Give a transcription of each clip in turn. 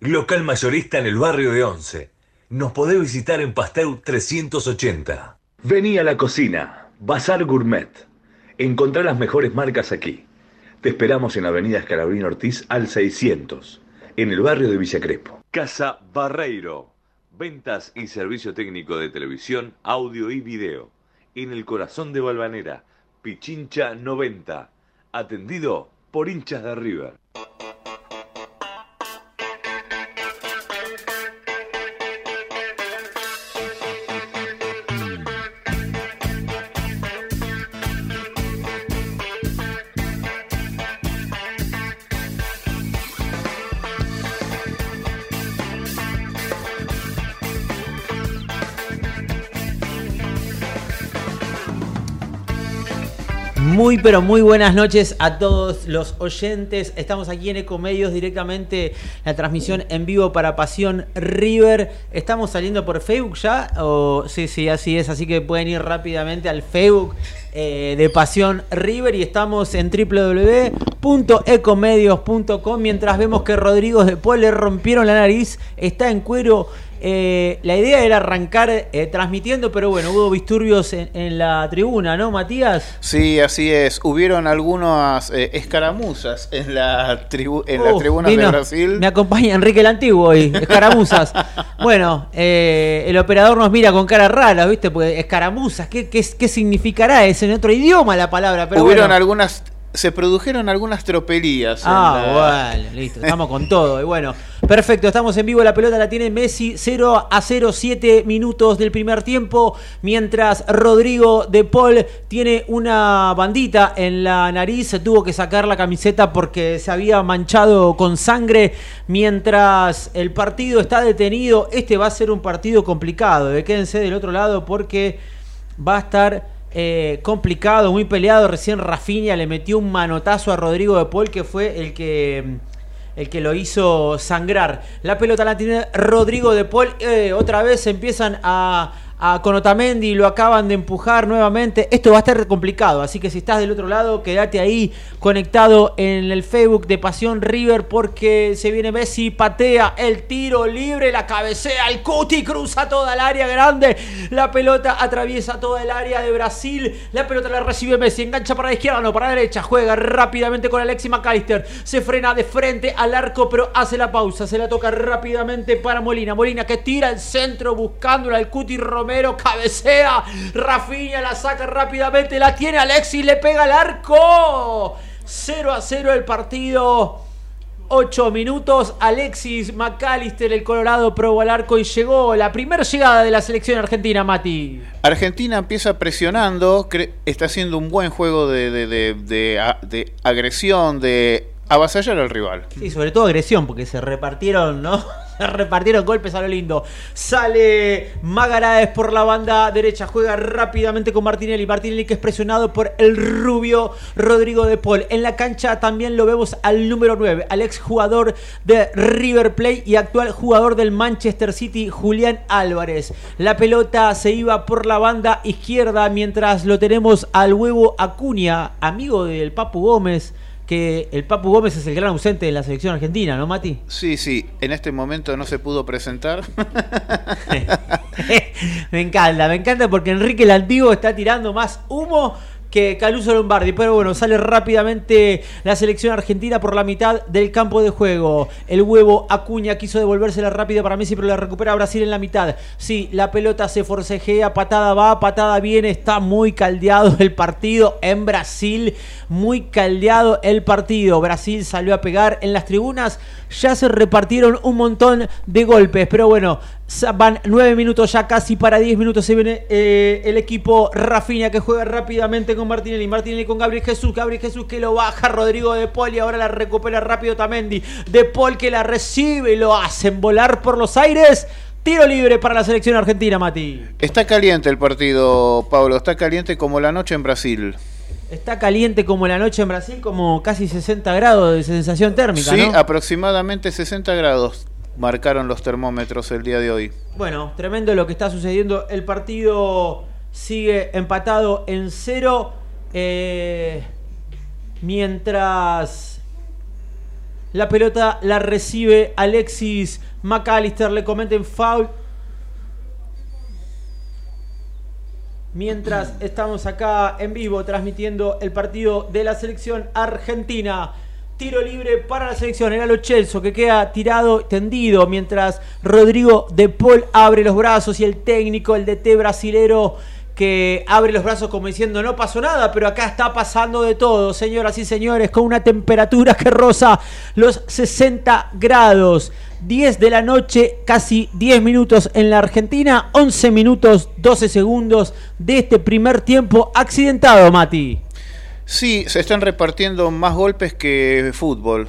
local mayorista en el barrio de Once. Nos podés visitar en Pasteur 380. Vení a la cocina, Bazar Gourmet. Encontrá las mejores marcas aquí. Te esperamos en Avenida Escalabrín Ortiz al 600, en el barrio de Villa Crespo. Casa Barreiro. Ventas y servicio técnico de televisión, audio y video. En el corazón de Balvanera, Pichincha 90. Atendido por hinchas de River. Pero muy buenas noches a todos los oyentes. Estamos aquí en Ecomedios directamente la transmisión en vivo para Pasión River. ¿Estamos saliendo por Facebook ya? O, sí, sí, así es. Así que pueden ir rápidamente al Facebook eh, de Pasión River y estamos en www.ecomedios.com mientras vemos que Rodrigo de Paul le rompieron la nariz, está en cuero eh, la idea era arrancar eh, transmitiendo, pero bueno, hubo disturbios en, la tribuna, ¿no, Matías? Sí, así es. Hubieron algunas eh, escaramuzas en la, en la tribuna de Brasil. Me acompaña Enrique el Antiguo hoy, escaramuzas. bueno, el operador nos mira con cara rara, ¿viste? Porque escaramuzas, ¿qué, qué, significará? Es en otro idioma la palabra, pero Hubieron algunas se produjeron algunas tropelías. Ah, bueno, listo, estamos con todo. Y bueno, perfecto, estamos en vivo. La pelota la tiene Messi 0 a 0, 7 minutos del primer tiempo. Mientras Rodrigo de Paul tiene una bandita en la nariz, se tuvo que sacar la camiseta porque se había manchado con sangre. Mientras el partido está detenido, este va a ser un partido complicado. Eh, quédense del otro lado porque va a estar eh, complicado, muy peleado. Recién Rafinha le metió un manotazo a Rodrigo de Paul, que fue el que el que lo hizo sangrar. La pelota la tiene Rodrigo de Paul. Eh, otra vez empiezan a a Conotamendi, lo acaban de empujar nuevamente. Esto va a estar complicado, así que si estás del otro lado, quédate ahí conectado en el Facebook de Pasión River porque se viene Messi, patea el tiro libre, la cabecea, el cuti cruza toda el área grande, la pelota atraviesa toda el área de Brasil, la pelota la recibe Messi, engancha para la izquierda, no para la derecha, juega rápidamente con Alexis McAllister, se frena de frente al arco, pero hace la pausa, se la toca rápidamente para Molina, Molina que tira el centro buscándola al cuti Romero Romero cabecea. Rafinha la saca rápidamente. La tiene Alexis. Le pega al arco. 0 a 0 el partido. 8 minutos. Alexis McAllister, el Colorado, probó al arco y llegó la primera llegada de la selección argentina, Mati. Argentina empieza presionando. Está haciendo un buen juego de, de, de agresión, de avasallar al rival. Sí, sobre todo agresión, porque se repartieron, ¿no? Repartieron golpes a lo lindo. Sale Magaraes por la banda derecha, juega rápidamente con Martinelli. Martinelli que es presionado por el rubio Rodrigo de Paul. En la cancha también lo vemos al número 9, al ex jugador de River Plate y actual jugador del Manchester City, Julián Álvarez. La pelota se iba por la banda izquierda mientras lo tenemos al huevo Acuña, amigo del Papu Gómez que el Papu Gómez es el gran ausente de la selección argentina, ¿no, Mati? Sí, sí, en este momento no se pudo presentar. me encanta, me encanta porque Enrique el Antiguo está tirando más humo que Caluso Lombardi. Pero bueno, sale rápidamente la selección argentina por la mitad del campo de juego. El huevo Acuña quiso devolvérsela rápida para Messi, pero la recupera Brasil en la mitad. Sí, la pelota se forcejea, patada va, patada viene. Está muy caldeado el partido en Brasil. Muy caldeado el partido. Brasil salió a pegar en las tribunas. Ya se repartieron un montón de golpes. Pero bueno, Van 9 minutos ya casi para 10 minutos. Se viene eh, el equipo Rafinha que juega rápidamente con Martinelli. Martinelli con Gabriel Jesús. Gabriel Jesús que lo baja. Rodrigo de Paul y ahora la recupera rápido Tamendi. De Paul que la recibe y lo hacen volar por los aires. Tiro libre para la selección argentina, Mati. Está caliente el partido, Pablo. Está caliente como la noche en Brasil. Está caliente como la noche en Brasil, como casi 60 grados de sensación térmica. Sí, aproximadamente 60 grados marcaron los termómetros el día de hoy. Bueno, tremendo lo que está sucediendo. El partido sigue empatado en cero. Eh, mientras la pelota la recibe Alexis McAllister. Le comenten foul. Mientras estamos acá en vivo transmitiendo el partido de la selección argentina. Tiro libre para la selección. Era lo Chelso que queda tirado, tendido, mientras Rodrigo de Paul abre los brazos y el técnico, el DT brasilero, que abre los brazos como diciendo no pasó nada, pero acá está pasando de todo, señoras y señores, con una temperatura que roza los 60 grados. 10 de la noche, casi 10 minutos en la Argentina, 11 minutos 12 segundos de este primer tiempo accidentado, Mati. Sí, se están repartiendo más golpes que fútbol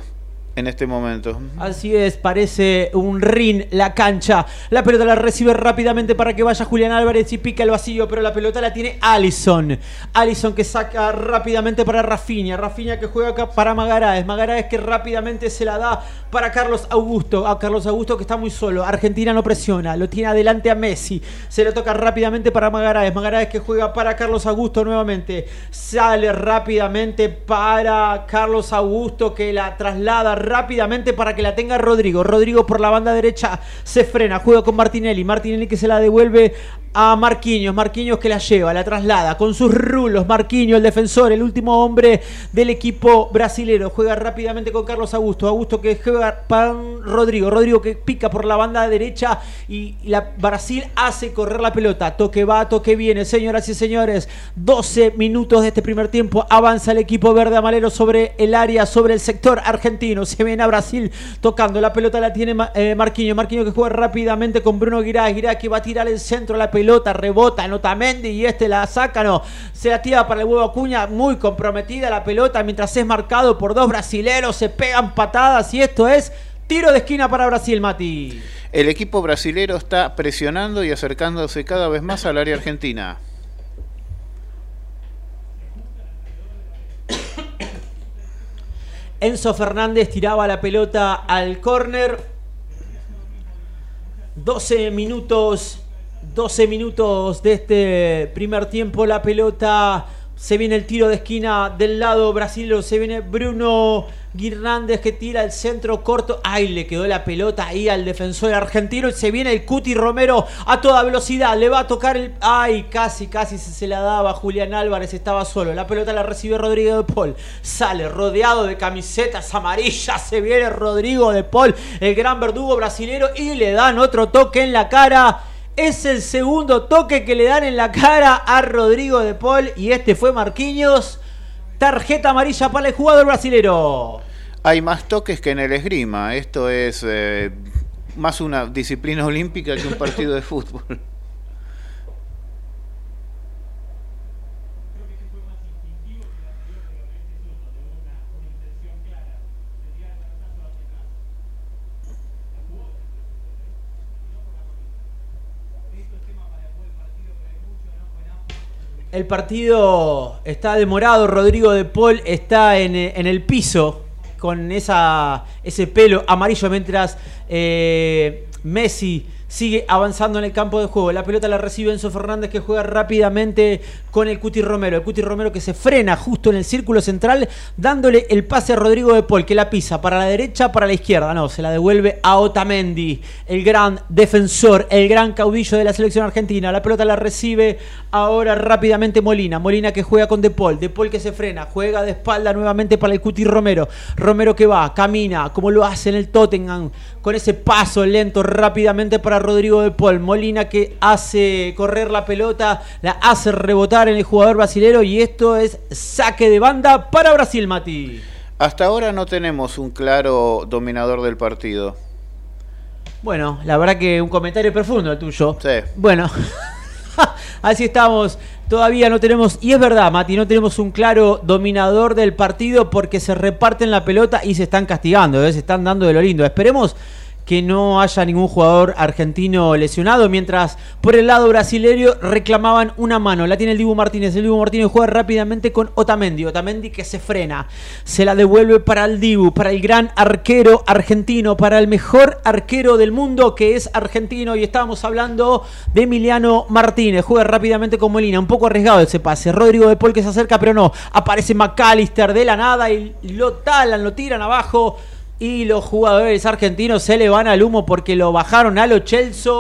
en este momento. Así es, parece un ring la cancha. La pelota la recibe rápidamente para que vaya Julián Álvarez y pica el vacío, pero la pelota la tiene Allison. Allison que saca rápidamente para Rafinha. Rafinha que juega acá para Magaraes. Magaraes que rápidamente se la da para Carlos Augusto. A Carlos Augusto que está muy solo. Argentina no presiona, lo tiene adelante a Messi. Se lo toca rápidamente para Magaraes. Magaraes que juega para Carlos Augusto nuevamente. Sale rápidamente para Carlos Augusto que la traslada rápidamente para que la tenga Rodrigo. Rodrigo por la banda derecha se frena, juega con Martinelli. Martinelli que se la devuelve a Marquinhos. Marquinhos que la lleva, la traslada con sus rulos. Marquinhos, el defensor, el último hombre del equipo brasilero. Juega rápidamente con Carlos Augusto. Augusto que juega para Rodrigo. Rodrigo que pica por la banda derecha y Brasil hace correr la pelota. Toque va, toque viene. Señoras y señores, 12 minutos de este primer tiempo. Avanza el equipo verde amarelo sobre el área, sobre el sector argentino se viene a Brasil tocando. La pelota la tiene eh, Marquinhos. Marquinhos que juega rápidamente con Bruno Guirá. Guirá que va a tirar el centro la pelota. Rebota Notamendi y este la saca. No, se la tira para el huevo Acuña. Muy comprometida la pelota mientras es marcado por dos brasileros. Se pegan patadas y esto es tiro de esquina para Brasil, Mati. El equipo brasilero está presionando y acercándose cada vez más al área argentina. Enzo Fernández tiraba la pelota al córner. 12 minutos, 12 minutos de este primer tiempo. La pelota se viene el tiro de esquina del lado brasileño. Se viene Bruno Guirnández que tira el centro corto. Ay, le quedó la pelota ahí al defensor argentino. Y se viene el Cuti Romero a toda velocidad. Le va a tocar el. Ay, casi, casi se, la daba. Julián Álvarez estaba solo. La pelota la recibe Rodrigo de Paul. Sale rodeado de camisetas amarillas. Se viene Rodrigo de Paul, el gran verdugo brasilero. Y le dan otro toque en la cara. Es el segundo toque que le dan en la cara a Rodrigo de Paul y este fue Marquinhos. Tarjeta amarilla para el jugador brasilero. Hay más toques que en el esgrima. Esto es eh, más una disciplina olímpica que un partido de fútbol. El partido está demorado. Rodrigo de Paul está en, el piso con esa, ese pelo amarillo mientras eh, Messi sigue avanzando en el campo de juego. La pelota la recibe Enzo Fernández que juega rápidamente con el Cuti Romero. El Cuti Romero que se frena justo en el círculo central dándole el pase a Rodrigo de Paul que la pisa para la derecha, para la izquierda. No, se la devuelve a Otamendi, el gran defensor, el gran caudillo de la selección argentina. La pelota la recibe ahora rápidamente Molina. Molina que juega con De Paul. De Paul que se frena, juega de espalda nuevamente para el Cuti Romero. Romero que va, camina como lo hace en el Tottenham con ese paso lento rápidamente para Rodrigo de Paul. Molina que hace correr la pelota, la hace rebotar en el jugador brasilero y esto es saque de banda para Brasil, Mati. Hasta ahora no tenemos un claro dominador del partido. Bueno, la verdad que un comentario profundo el tuyo. Sí. Bueno, así estamos. Todavía no tenemos, y es verdad, Mati, no tenemos un claro dominador del partido porque se reparten la pelota y se están castigando, ¿eh? se están dando de lo lindo. Esperemos que no haya ningún jugador argentino lesionado, mientras por el lado brasileño reclamaban una mano. La tiene el Dibu Martínez. El Dibu Martínez juega rápidamente con Otamendi. Otamendi que se frena. Se la devuelve para el Dibu, para el gran arquero argentino, para el mejor arquero del mundo que es argentino. Y estábamos hablando de Emiliano Martínez. Juega rápidamente con Molina. Un poco arriesgado ese pase. Rodrigo de Paul que se acerca, pero no. Aparece McAllister de la nada y lo talan, lo tiran abajo y los jugadores argentinos se le van al humo porque lo bajaron a lo Chelsea.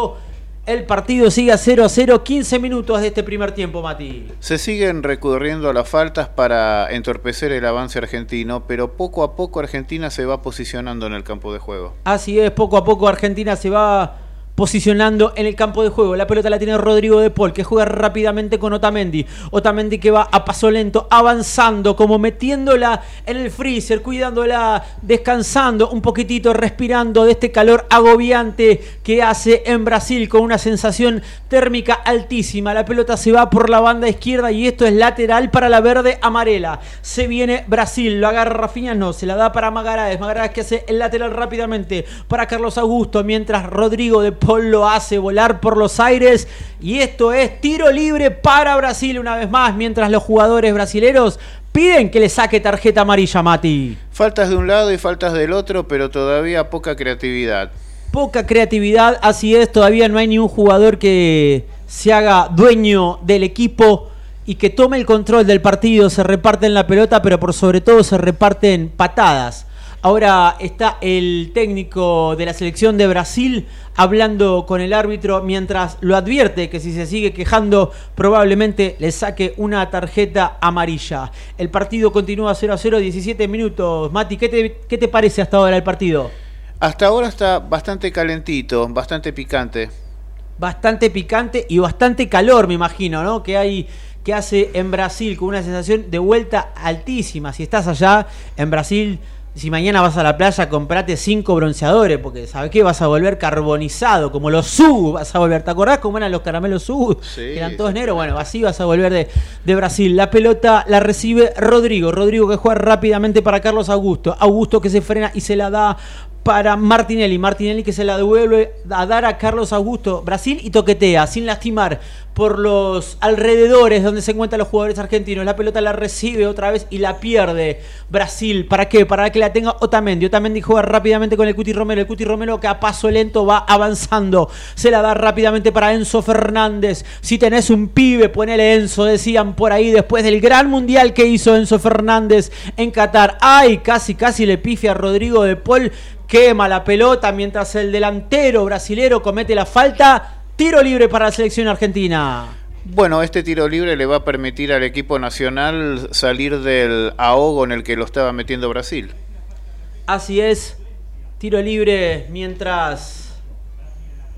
El partido sigue a 0 a 0, 15 minutos de este primer tiempo, Mati. Se siguen recurriendo a las faltas para entorpecer el avance argentino, pero poco a poco Argentina se va posicionando en el campo de juego. Así es, poco a poco Argentina se va posicionando en el campo de juego. La pelota la tiene Rodrigo de Paul, que juega rápidamente con Otamendi. Otamendi que va a paso lento, avanzando, como metiéndola en el freezer, cuidándola, descansando un poquitito, respirando de este calor agobiante que hace en Brasil con una sensación térmica altísima. La pelota se va por la banda izquierda y esto es lateral para la verde amarela. Se viene Brasil, lo agarra Rafinha, no, se la da para Magaraes. Magaraes que hace el lateral rápidamente para Carlos Augusto, mientras Rodrigo de Paul lo hace volar por los aires. Y esto es tiro libre para Brasil una vez más, mientras los jugadores brasileños piden que le saque tarjeta amarilla, Mati. Faltas de un lado y faltas del otro, pero todavía poca creatividad. Poca creatividad, así es, todavía no hay ni un jugador que se haga dueño del equipo y que tome el control del partido, se reparten la pelota, pero por sobre todo se reparten patadas. Ahora está el técnico de la selección de Brasil hablando con el árbitro mientras lo advierte que si se sigue quejando probablemente le saque una tarjeta amarilla. El partido continúa 0 a 0, 17 minutos. Mati, ¿qué te, qué te parece hasta ahora el partido? Hasta ahora está bastante calentito, bastante picante. Bastante picante y bastante calor, me imagino, ¿no? Que hay que hace en Brasil con una sensación de vuelta altísima. Si estás allá en Brasil si mañana vas a la playa, comprate cinco bronceadores, porque ¿sabes qué? Vas a volver carbonizado, como los SU, vas a volver. ¿Te acordás cómo eran los caramelos SU? Sí, eran todos negros. Bueno, así vas a volver de, de Brasil. La pelota la recibe Rodrigo. Rodrigo que juega rápidamente para Carlos Augusto. Augusto que se frena y se la da para Martinelli. Martinelli que se la devuelve a dar a Carlos Augusto. Brasil y toquetea, sin lastimar por los alrededores donde se encuentran los jugadores argentinos. La pelota la recibe otra vez y la pierde Brasil. ¿Para qué? Para que la tenga Otamendi. Otamendi juega rápidamente con el Cuti Romero. El Cuti Romero que a paso lento va avanzando. Se la da rápidamente para Enzo Fernández. Si tenés un pibe, ponele Enzo, decían por ahí después del gran mundial que hizo Enzo Fernández en Qatar. Ay, casi, casi le pifia a Rodrigo de Paul. Quema la pelota mientras el delantero brasilero comete la falta. Tiro libre para la selección argentina. Bueno, este tiro libre le va a permitir al equipo nacional salir del ahogo en el que lo estaba metiendo Brasil. Así es, tiro libre mientras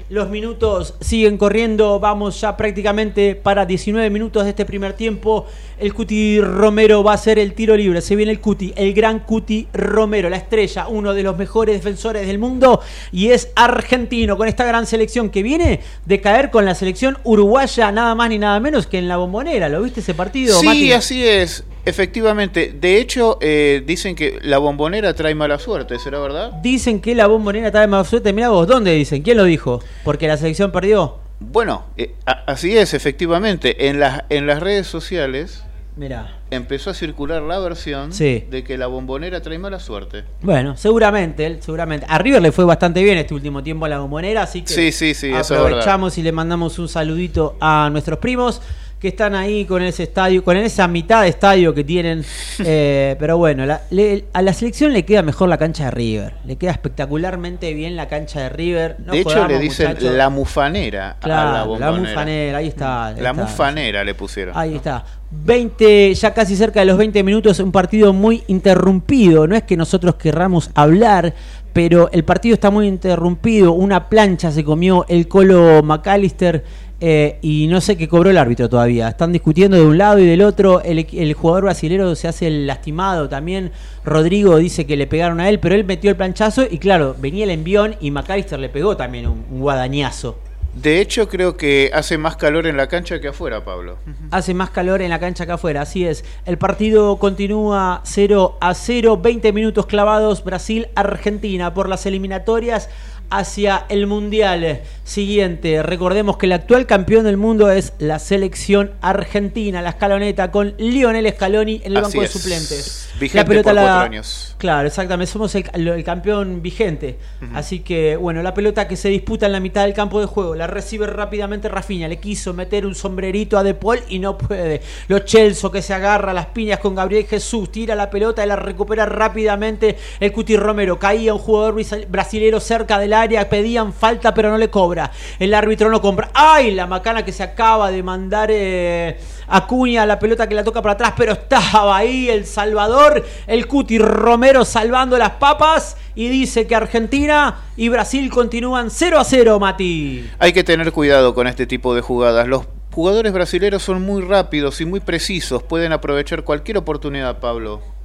los minutos siguen corriendo. Vamos ya prácticamente para 19 minutos de este primer tiempo. El Cuti Romero va a ser el tiro libre. Se viene el Cuti, el gran Cuti Romero, la estrella, uno de los mejores defensores del mundo y es argentino con esta gran selección que viene de caer con la selección uruguaya nada más ni nada menos que en la bombonera. ¿Lo viste ese partido? Sí, Mati? así es. Efectivamente. De hecho, eh, dicen que la bombonera trae mala suerte, ¿será verdad? Dicen que la bombonera de mala suerte. Mira vos, ¿dónde dicen? ¿Quién lo dijo? Porque la selección perdió. Bueno, eh, a- así es, efectivamente. En las, en las redes sociales Mira. empezó a circular la versión Sí. de que la bombonera trae mala suerte. Bueno, seguramente, seguramente. A River le fue bastante bien este último tiempo a la bombonera, así que Sí, sí, aprovechamos y le mandamos un saludito a nuestros primos que están ahí con ese estadio, con esa mitad de estadio que tienen. Eh, pero bueno, la- le- a la selección le queda mejor la cancha de River. Le queda espectacularmente bien la cancha de River. No de hecho, le dicen muchachos. la mufanera Claro, la la, bombonera. mufanera, ahí está. ahí La está. mufanera le pusieron. Ahí está. 20, ya casi cerca de los 20 minutos, un partido muy interrumpido. No es que nosotros querramos hablar, pero el partido está muy interrumpido. Una plancha se comió el Colo McAllister eh, y no sé qué cobró el árbitro todavía. Están discutiendo de un lado y del otro. El, el jugador brasilero se hace el lastimado también. Rodrigo dice que le pegaron a él, pero él metió el planchazo y claro, venía el envión y McAllister le pegó también un, un guadañazo. De hecho, creo que hace más calor en la cancha que afuera, Pablo. Hace más calor en la cancha que afuera, así es. El partido continúa 0 a 0, 20 minutos clavados, Brasil-Argentina por las eliminatorias hacia el Mundial siguiente. Recordemos que el actual campeón del mundo es la selección argentina, la escaloneta, con Lionel Scaloni en el banco de suplentes. Vigente la pelota por la... años. Claro, exactamente, somos el, el campeón vigente. Uh -huh. Así que, bueno, la pelota que se disputa en la mitad del campo de juego, la recibe rápidamente Rafinha, le quiso meter un sombrerito a De Paul y no puede. Los Chelsea que se agarra las piñas con Gabriel Jesús, tira la pelota y la recupera rápidamente el Cuti Romero. Caía un jugador brasilero cerca del área, pedían falta pero no le cobra. El árbitro no compra. ¡Ay! La macana que se acaba de mandar eh, Acuña, la pelota que la toca para atrás, pero estaba ahí El Salvador, el Cuti Romero salvando las papas y dice que Argentina y Brasil continúan 0 a 0, Mati. Hay que tener cuidado con este tipo de jugadas. Los jugadores brasileños son muy rápidos y muy precisos, pueden aprovechar cualquier oportunidad, Pablo.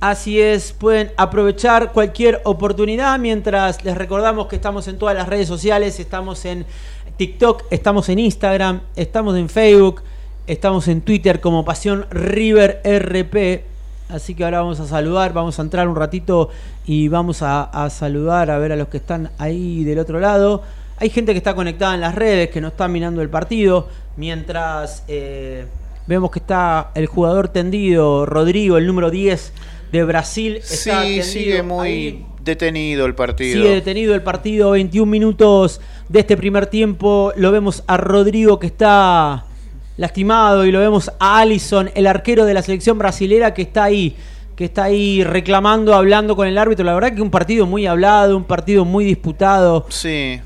Así es, pueden aprovechar cualquier oportunidad mientras les recordamos que estamos en todas las redes sociales, estamos en TikTok, estamos en Instagram, estamos en Facebook, estamos en Twitter como Pasión River RP. Así que ahora vamos a saludar, vamos a entrar un ratito y vamos a, saludar a ver a los que están ahí del otro lado. Hay gente que está conectada en las redes, que no está mirando el partido, mientras eh, vemos que está el jugador tendido, Rodrigo, el número 10 de Brasil. Está sí, sigue muy ahí. detenido el partido. Sigue detenido el partido, 21 minutos de este primer tiempo. Lo vemos a Rodrigo que está lastimado y lo vemos a Allison, el arquero de la selección brasilera que está ahí que está ahí reclamando, hablando con el árbitro. La verdad que un partido muy hablado, un partido muy disputado. Sí.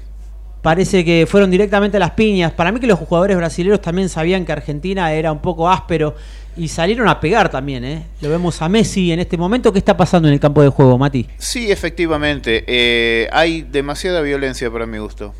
Parece que fueron directamente a las piñas. Para mí que los jugadores brasileños también sabían que Argentina era un poco áspero y salieron a pegar también. ¿eh? Lo vemos a Messi en este momento. ¿Qué está pasando en el campo de juego, Mati? Sí, efectivamente. Eh, hay demasiada violencia para mi gusto.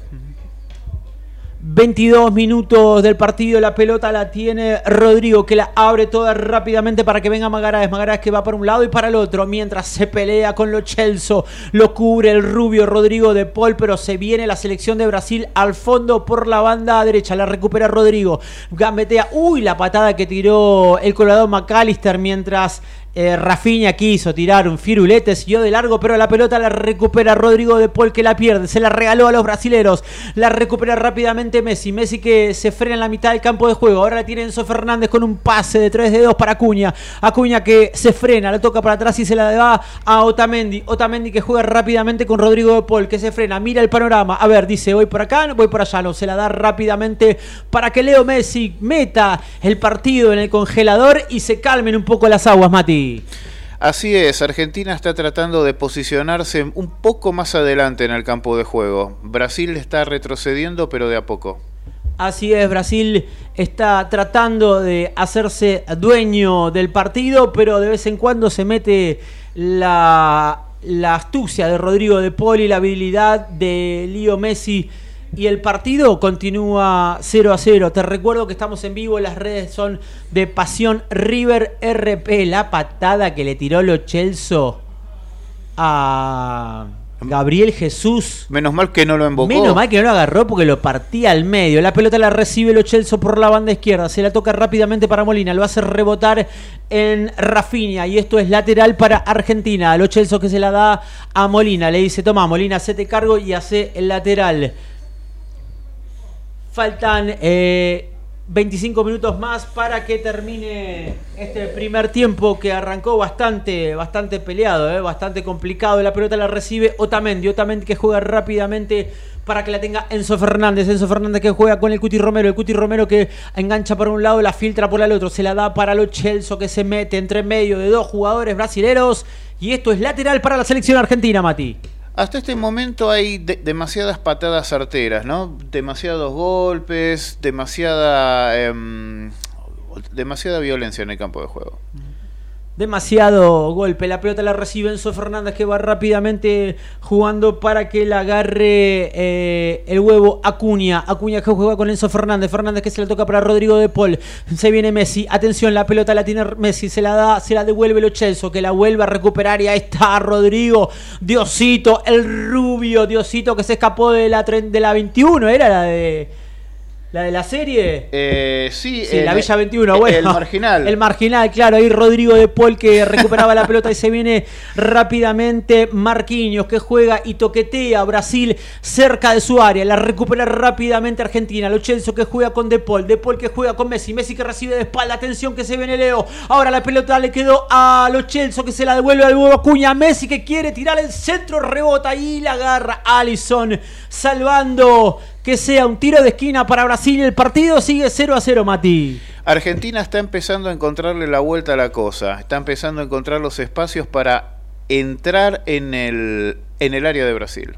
22 minutos del partido, la pelota la tiene Rodrigo que la abre toda rápidamente para que venga Magaraes, Magaraes que va para un lado y para el otro mientras se pelea con los Chelsea, lo cubre el rubio Rodrigo de Paul, pero se viene la selección de Brasil al fondo por la banda derecha, la recupera Rodrigo, gambetea, uy la patada que tiró el colador McAllister mientras eh, Rafinha quiso tirar un firulete, siguió de largo, pero la pelota la recupera Rodrigo de Paul que la pierde, se la regaló a los brasileros, la recupera rápidamente Messi, Messi que se frena en la mitad del campo de juego, ahora la tiene Enzo Fernández con un pase de tres dedos para Acuña, Acuña que se frena, la toca para atrás y se la da a Otamendi, Otamendi que juega rápidamente con Rodrigo de Paul que se frena, mira el panorama, a ver, dice voy por acá, voy por allá, no, se la da rápidamente para que Leo Messi meta el partido en el congelador y se calmen un poco las aguas, Mati. Así es, Argentina está tratando de posicionarse un poco más adelante en el campo de juego. Brasil está retrocediendo, pero de a poco. Así es, Brasil está tratando de hacerse dueño del partido, pero de vez en cuando se mete la, la astucia de Rodrigo de Poli, la habilidad de Lío Messi y el partido continúa 0 a 0. Te recuerdo que estamos en vivo, las redes son de Pasión River RP. La patada que le tiró Lo Chelsea a Gabriel Jesús. Menos mal que no lo embocó. Menos mal que no lo agarró porque lo partía al medio. La pelota la recibe Lo Chelsea por la banda izquierda. Se la toca rápidamente para Molina. Lo hace rebotar en Rafinha. Y esto es lateral para Argentina. Lo Chelsea que se la da a Molina. Le dice, toma Molina, hacete cargo y hace el lateral. Faltan eh, 25 minutos más para que termine este primer tiempo que arrancó bastante, bastante peleado, eh, bastante complicado. La pelota la recibe Otamendi, Otamendi que juega rápidamente para que la tenga Enzo Fernández. Enzo Fernández que juega con el Cuti Romero. El Cuti Romero que engancha por un lado, la filtra por el otro. Se la da para los Chelsea que se mete entre medio de dos jugadores brasileros. Y esto es lateral para la selección argentina, Mati. Hasta este momento hay de demasiadas patadas certeras, ¿no? Demasiados golpes, demasiada, eh, demasiada violencia en el campo de juego. Demasiado golpe, la pelota la recibe Enzo Fernández que va rápidamente jugando para que la agarre eh, el huevo Acuña. Acuña que juega con Enzo Fernández, Fernández que se le toca para Rodrigo de Paul. Se viene Messi, atención, la pelota la tiene Messi, se la da, se la devuelve Lo Chelso, que la vuelve a recuperar. Y ahí está Rodrigo, Diosito, el rubio, Diosito que se escapó de la, de la 21, era la de... ¿La de la serie? Eh, sí, sí la Villa 21, bueno. El marginal. El marginal, claro. Ahí Rodrigo de Paul que recuperaba la pelota y se viene rápidamente Marquinhos que juega y toquetea a Brasil cerca de su área. La recupera rápidamente Argentina. Lo Chelso que juega con De Paul. De Paul que juega con Messi. Messi que recibe de espalda. Atención que se viene Leo. Ahora la pelota le quedó a Lo Chelso que se la devuelve al huevo Cuña. Messi que quiere tirar el centro. Rebota y la agarra Allison. Salvando que sea un tiro de esquina para Brasil. El partido sigue 0 a 0, Mati. Argentina está empezando a encontrarle la vuelta a la cosa. Está empezando a encontrar los espacios para entrar en el, en el área de Brasil.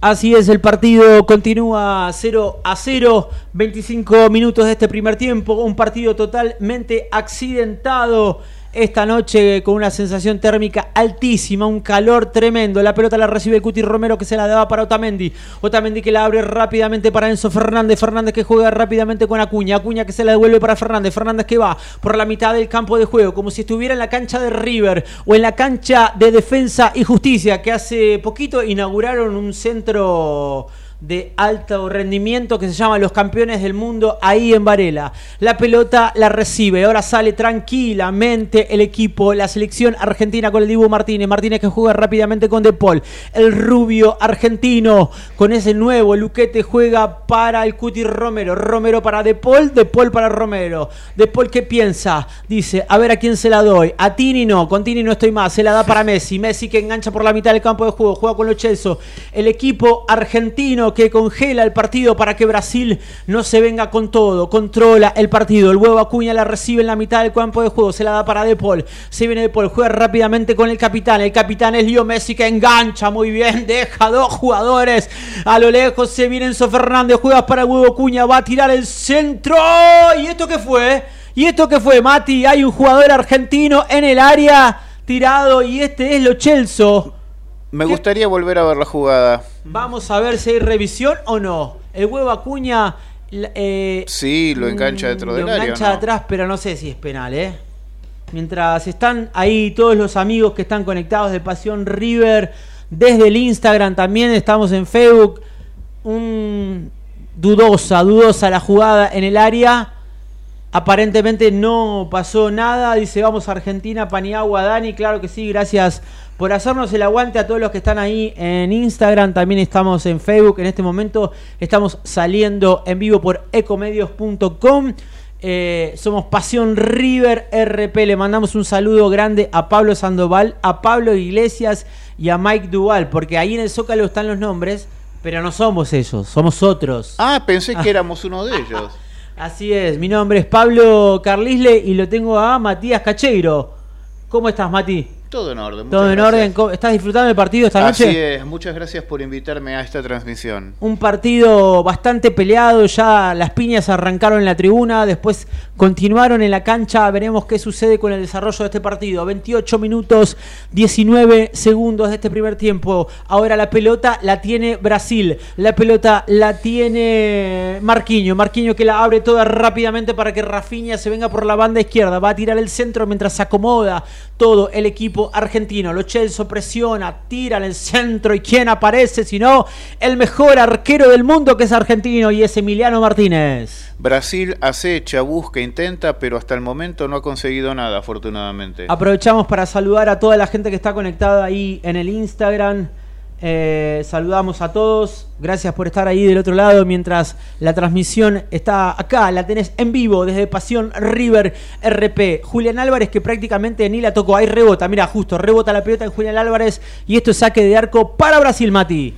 Así es, el partido continúa 0 a 0, 25 minutos de este primer tiempo, un partido totalmente accidentado esta noche con una sensación térmica altísima, un calor tremendo. La pelota la recibe Cuti Romero que se la daba para Otamendi. Otamendi que la abre rápidamente para Enzo Fernández. Fernández que juega rápidamente con Acuña. Acuña que se la devuelve para Fernández. Fernández que va por la mitad del campo de juego, como si estuviera en la cancha de River o en la cancha de Defensa y Justicia, que hace poquito inauguraron un centro de alto rendimiento que se llama Los Campeones del Mundo ahí en Varela. La pelota la recibe, ahora sale tranquilamente el equipo, la selección argentina con el Dibu Martínez. Martínez que juega rápidamente con De Paul. El rubio argentino con ese nuevo luquete juega para el Cuti Romero. Romero para De Paul, De Paul para Romero. De Paul que piensa, dice, a ver a quién se la doy. A Tini no, con Tini no estoy más, se la da para Messi. Messi que engancha por la mitad del campo de juego, juega con los Chelsea. El equipo argentino que congela el partido para que Brasil no se venga con todo. Controla el partido. El huevo Acuña la recibe en la mitad del campo de juego. Se la da para De Paul. Se viene De Paul. Juega rápidamente con el capitán. El capitán es Leo Messi que engancha muy bien. Deja dos jugadores. A lo lejos se viene Enzo Fernández. Juega para el huevo Acuña. Va a tirar el centro. ¿Y esto qué fue? ¿Y esto qué fue, Mati? Hay un jugador argentino en el área tirado y este es Lo Chelso. Me gustaría volver a ver la jugada. Vamos a ver si hay revisión o no. El huevo Acuña. Eh, sí, lo engancha dentro del área. Lo engancha atrás, pero no sé si es penal, ¿eh? Mientras están ahí todos los amigos que están conectados de Pasión River, desde el Instagram también estamos en Facebook. Un dudosa, dudosa la jugada en el área. Aparentemente no pasó nada. Dice, vamos a Argentina, Paniagua, Dani. Claro que sí, gracias por hacernos el aguante a todos los que están ahí en Instagram. También estamos en Facebook. En este momento estamos saliendo en vivo por ecomedios.com. Eh, somos Pasión River RP. Le mandamos un saludo grande a Pablo Sandoval, a Pablo Iglesias y a Mike Duval, porque ahí en el Zócalo están los nombres, pero no somos ellos, somos otros. Ah, pensé que éramos uno de ellos. Así es, mi nombre es Pablo Carlisle y lo tengo a Matías Cacheiro. ¿Cómo estás, Mati? Todo en orden. Todo en orden. ¿Estás disfrutando del partido esta noche? Así es. Muchas gracias por invitarme a esta transmisión. Un partido bastante peleado. Ya las piñas arrancaron en la tribuna. Después continuaron en la cancha. Veremos qué sucede con el desarrollo de este partido. 28 minutos, 19 segundos de este primer tiempo. Ahora la pelota la tiene Brasil. La pelota la tiene Marquinho. Marquinho que la abre toda rápidamente para que Rafinha se venga por la banda izquierda. Va a tirar el centro mientras se acomoda todo el equipo argentino. Lo Chelso presiona, tira en el centro y quién aparece sino el mejor arquero del mundo que es argentino y es Emiliano Martínez. Brasil acecha, busca, intenta, pero hasta el momento no ha conseguido nada, afortunadamente. Aprovechamos para saludar a toda la gente que está conectada ahí en el Instagram. Eh, saludamos a todos. Gracias por estar ahí del otro lado mientras la transmisión está acá. La tenés en vivo desde Pasión River RP. Julián Álvarez que prácticamente ni la tocó. Ahí rebota. Mira, justo rebota la pelota en Julián Álvarez. Y esto es saque de arco para Brasil, Mati.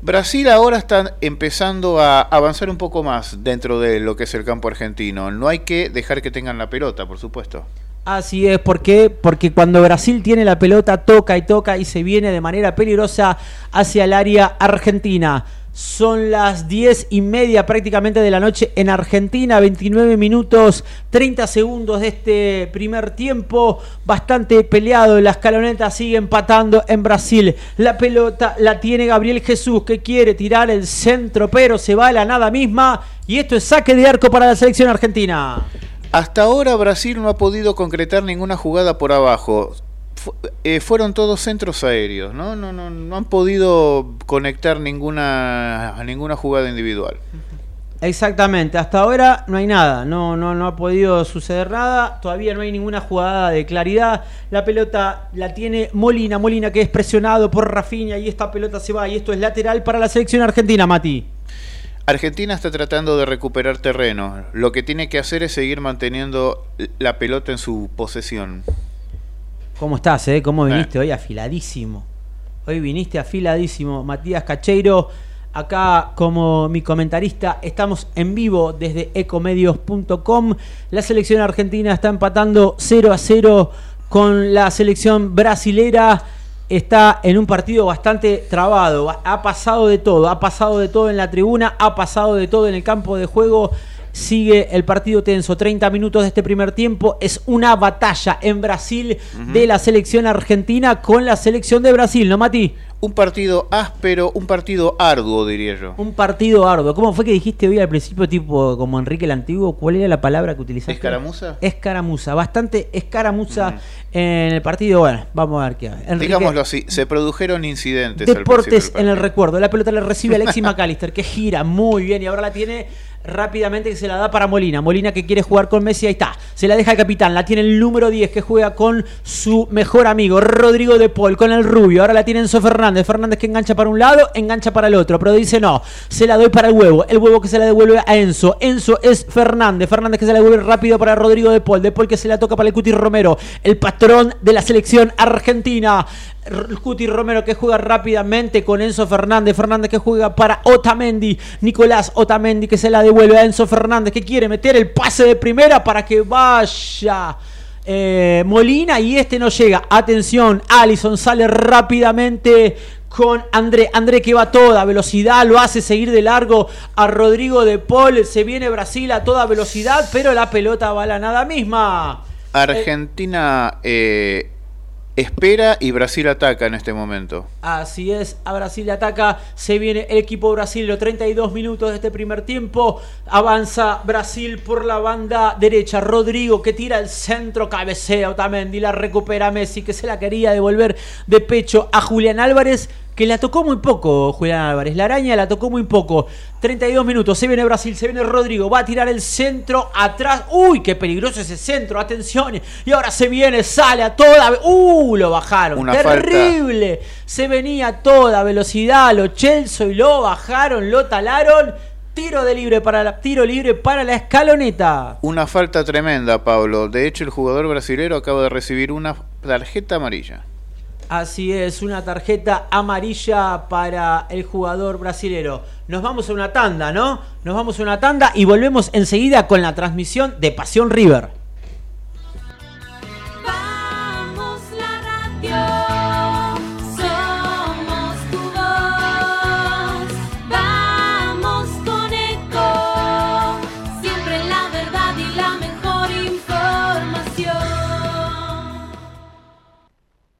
Brasil ahora está empezando a avanzar un poco más dentro de lo que es el campo argentino. No hay que dejar que tengan la pelota, por supuesto. Así es, ¿por qué? Porque cuando Brasil tiene la pelota, toca y toca y se viene de manera peligrosa hacia el área argentina. Son las 10 y media prácticamente de la noche en Argentina, 29 minutos 30 segundos de este primer tiempo, bastante peleado, la escaloneta sigue empatando en Brasil, la pelota la tiene Gabriel Jesús que quiere tirar el centro pero se va a la nada misma y esto es saque de arco para la selección argentina. Hasta ahora Brasil no ha podido concretar ninguna jugada por abajo. Eh, fueron todos centros aéreos, ¿no? No, no, han podido conectar ninguna, ninguna jugada individual. Exactamente, hasta ahora no hay nada, no, no, no ha podido suceder nada, todavía no hay ninguna jugada de claridad. La pelota la tiene Molina, Molina que es presionado por Rafinha y esta pelota se va y esto es lateral para la selección argentina, Mati. Argentina está tratando de recuperar terreno. Lo que tiene que hacer es seguir manteniendo la pelota en su posesión. ¿Cómo estás, eh? ¿Cómo eh. viniste hoy afiladísimo? Hoy viniste afiladísimo, Matías Cacheiro. Acá como mi comentarista estamos en vivo desde ecomedios.com. La selección argentina está empatando 0 a 0 con la selección brasilera. Está en un partido bastante trabado. Ha pasado de todo. Ha pasado de todo en la tribuna. Ha pasado de todo en el campo de juego. Sigue el partido tenso, 30 minutos de este primer tiempo. Es una batalla en Brasil de la selección argentina con la selección de Brasil, ¿no, Mati? Un partido áspero, un partido arduo, diría yo. Un partido arduo. ¿Cómo fue que dijiste hoy al principio, tipo como Enrique el Antiguo? ¿Cuál era la palabra que utilizaste? ¿Escaramuza? Escaramuza, bastante escaramuza en el partido. Bueno, vamos a ver qué hay. Digámoslo así, se produjeron incidentes. Deportes en el recuerdo. La pelota le recibe Alexis McAllister, que gira muy bien y ahora la tiene rápidamente que se la da para Molina. Molina que quiere jugar con Messi, ahí está. Se la deja el capitán, la tiene el número 10 que juega con su mejor amigo, Rodrigo de Paul, con el rubio. Ahora la tiene Enzo Fernández. Fernández que engancha para un lado, engancha para el otro. Pero dice no, se la doy para el huevo. El huevo que se la devuelve a Enzo. Enzo es Fernández. Fernández que se la devuelve rápido para Rodrigo de Paul. De Paul que se la toca para el Cuti Romero, el patrón de la selección argentina. Cuti Romero que juega rápidamente con Enzo Fernández. Fernández que juega para Otamendi. Nicolás Otamendi que se la devuelve a Enzo Fernández que quiere meter el pase de primera para que vaya. Eh, Molina y este no llega. Atención, Allison sale rápidamente con André. André que va a toda velocidad, lo hace seguir de largo a Rodrigo de Paul. Se viene Brasil a toda velocidad, pero la pelota va a la nada misma. Argentina eh, espera y Brasil ataca en este momento. Así es, a Brasil ataca, se viene el equipo brasileño, 32 minutos de este primer tiempo, avanza Brasil por la banda derecha, Rodrigo que tira el centro, cabecea Otamendi, la recupera Messi que se la quería devolver de pecho a Julián Álvarez que la tocó muy poco Julián Álvarez. La araña la tocó muy poco. 32 minutos, se viene Brasil, se viene Rodrigo, va a tirar el centro atrás. Uy, qué peligroso ese centro, atención. Y ahora se viene, sale a toda... Uh, lo bajaron. Terrible. Se venía a toda velocidad, lo Chelsea y lo bajaron, lo talaron. Tiro de libre para la, tiro libre para la escaloneta. Una falta tremenda, Pablo. De hecho, el jugador brasilero acaba de recibir una tarjeta amarilla. Así es, una tarjeta amarilla para el jugador brasilero. Nos vamos a una tanda, ¿no? Nos vamos a una tanda y volvemos enseguida con la transmisión de Pasión River.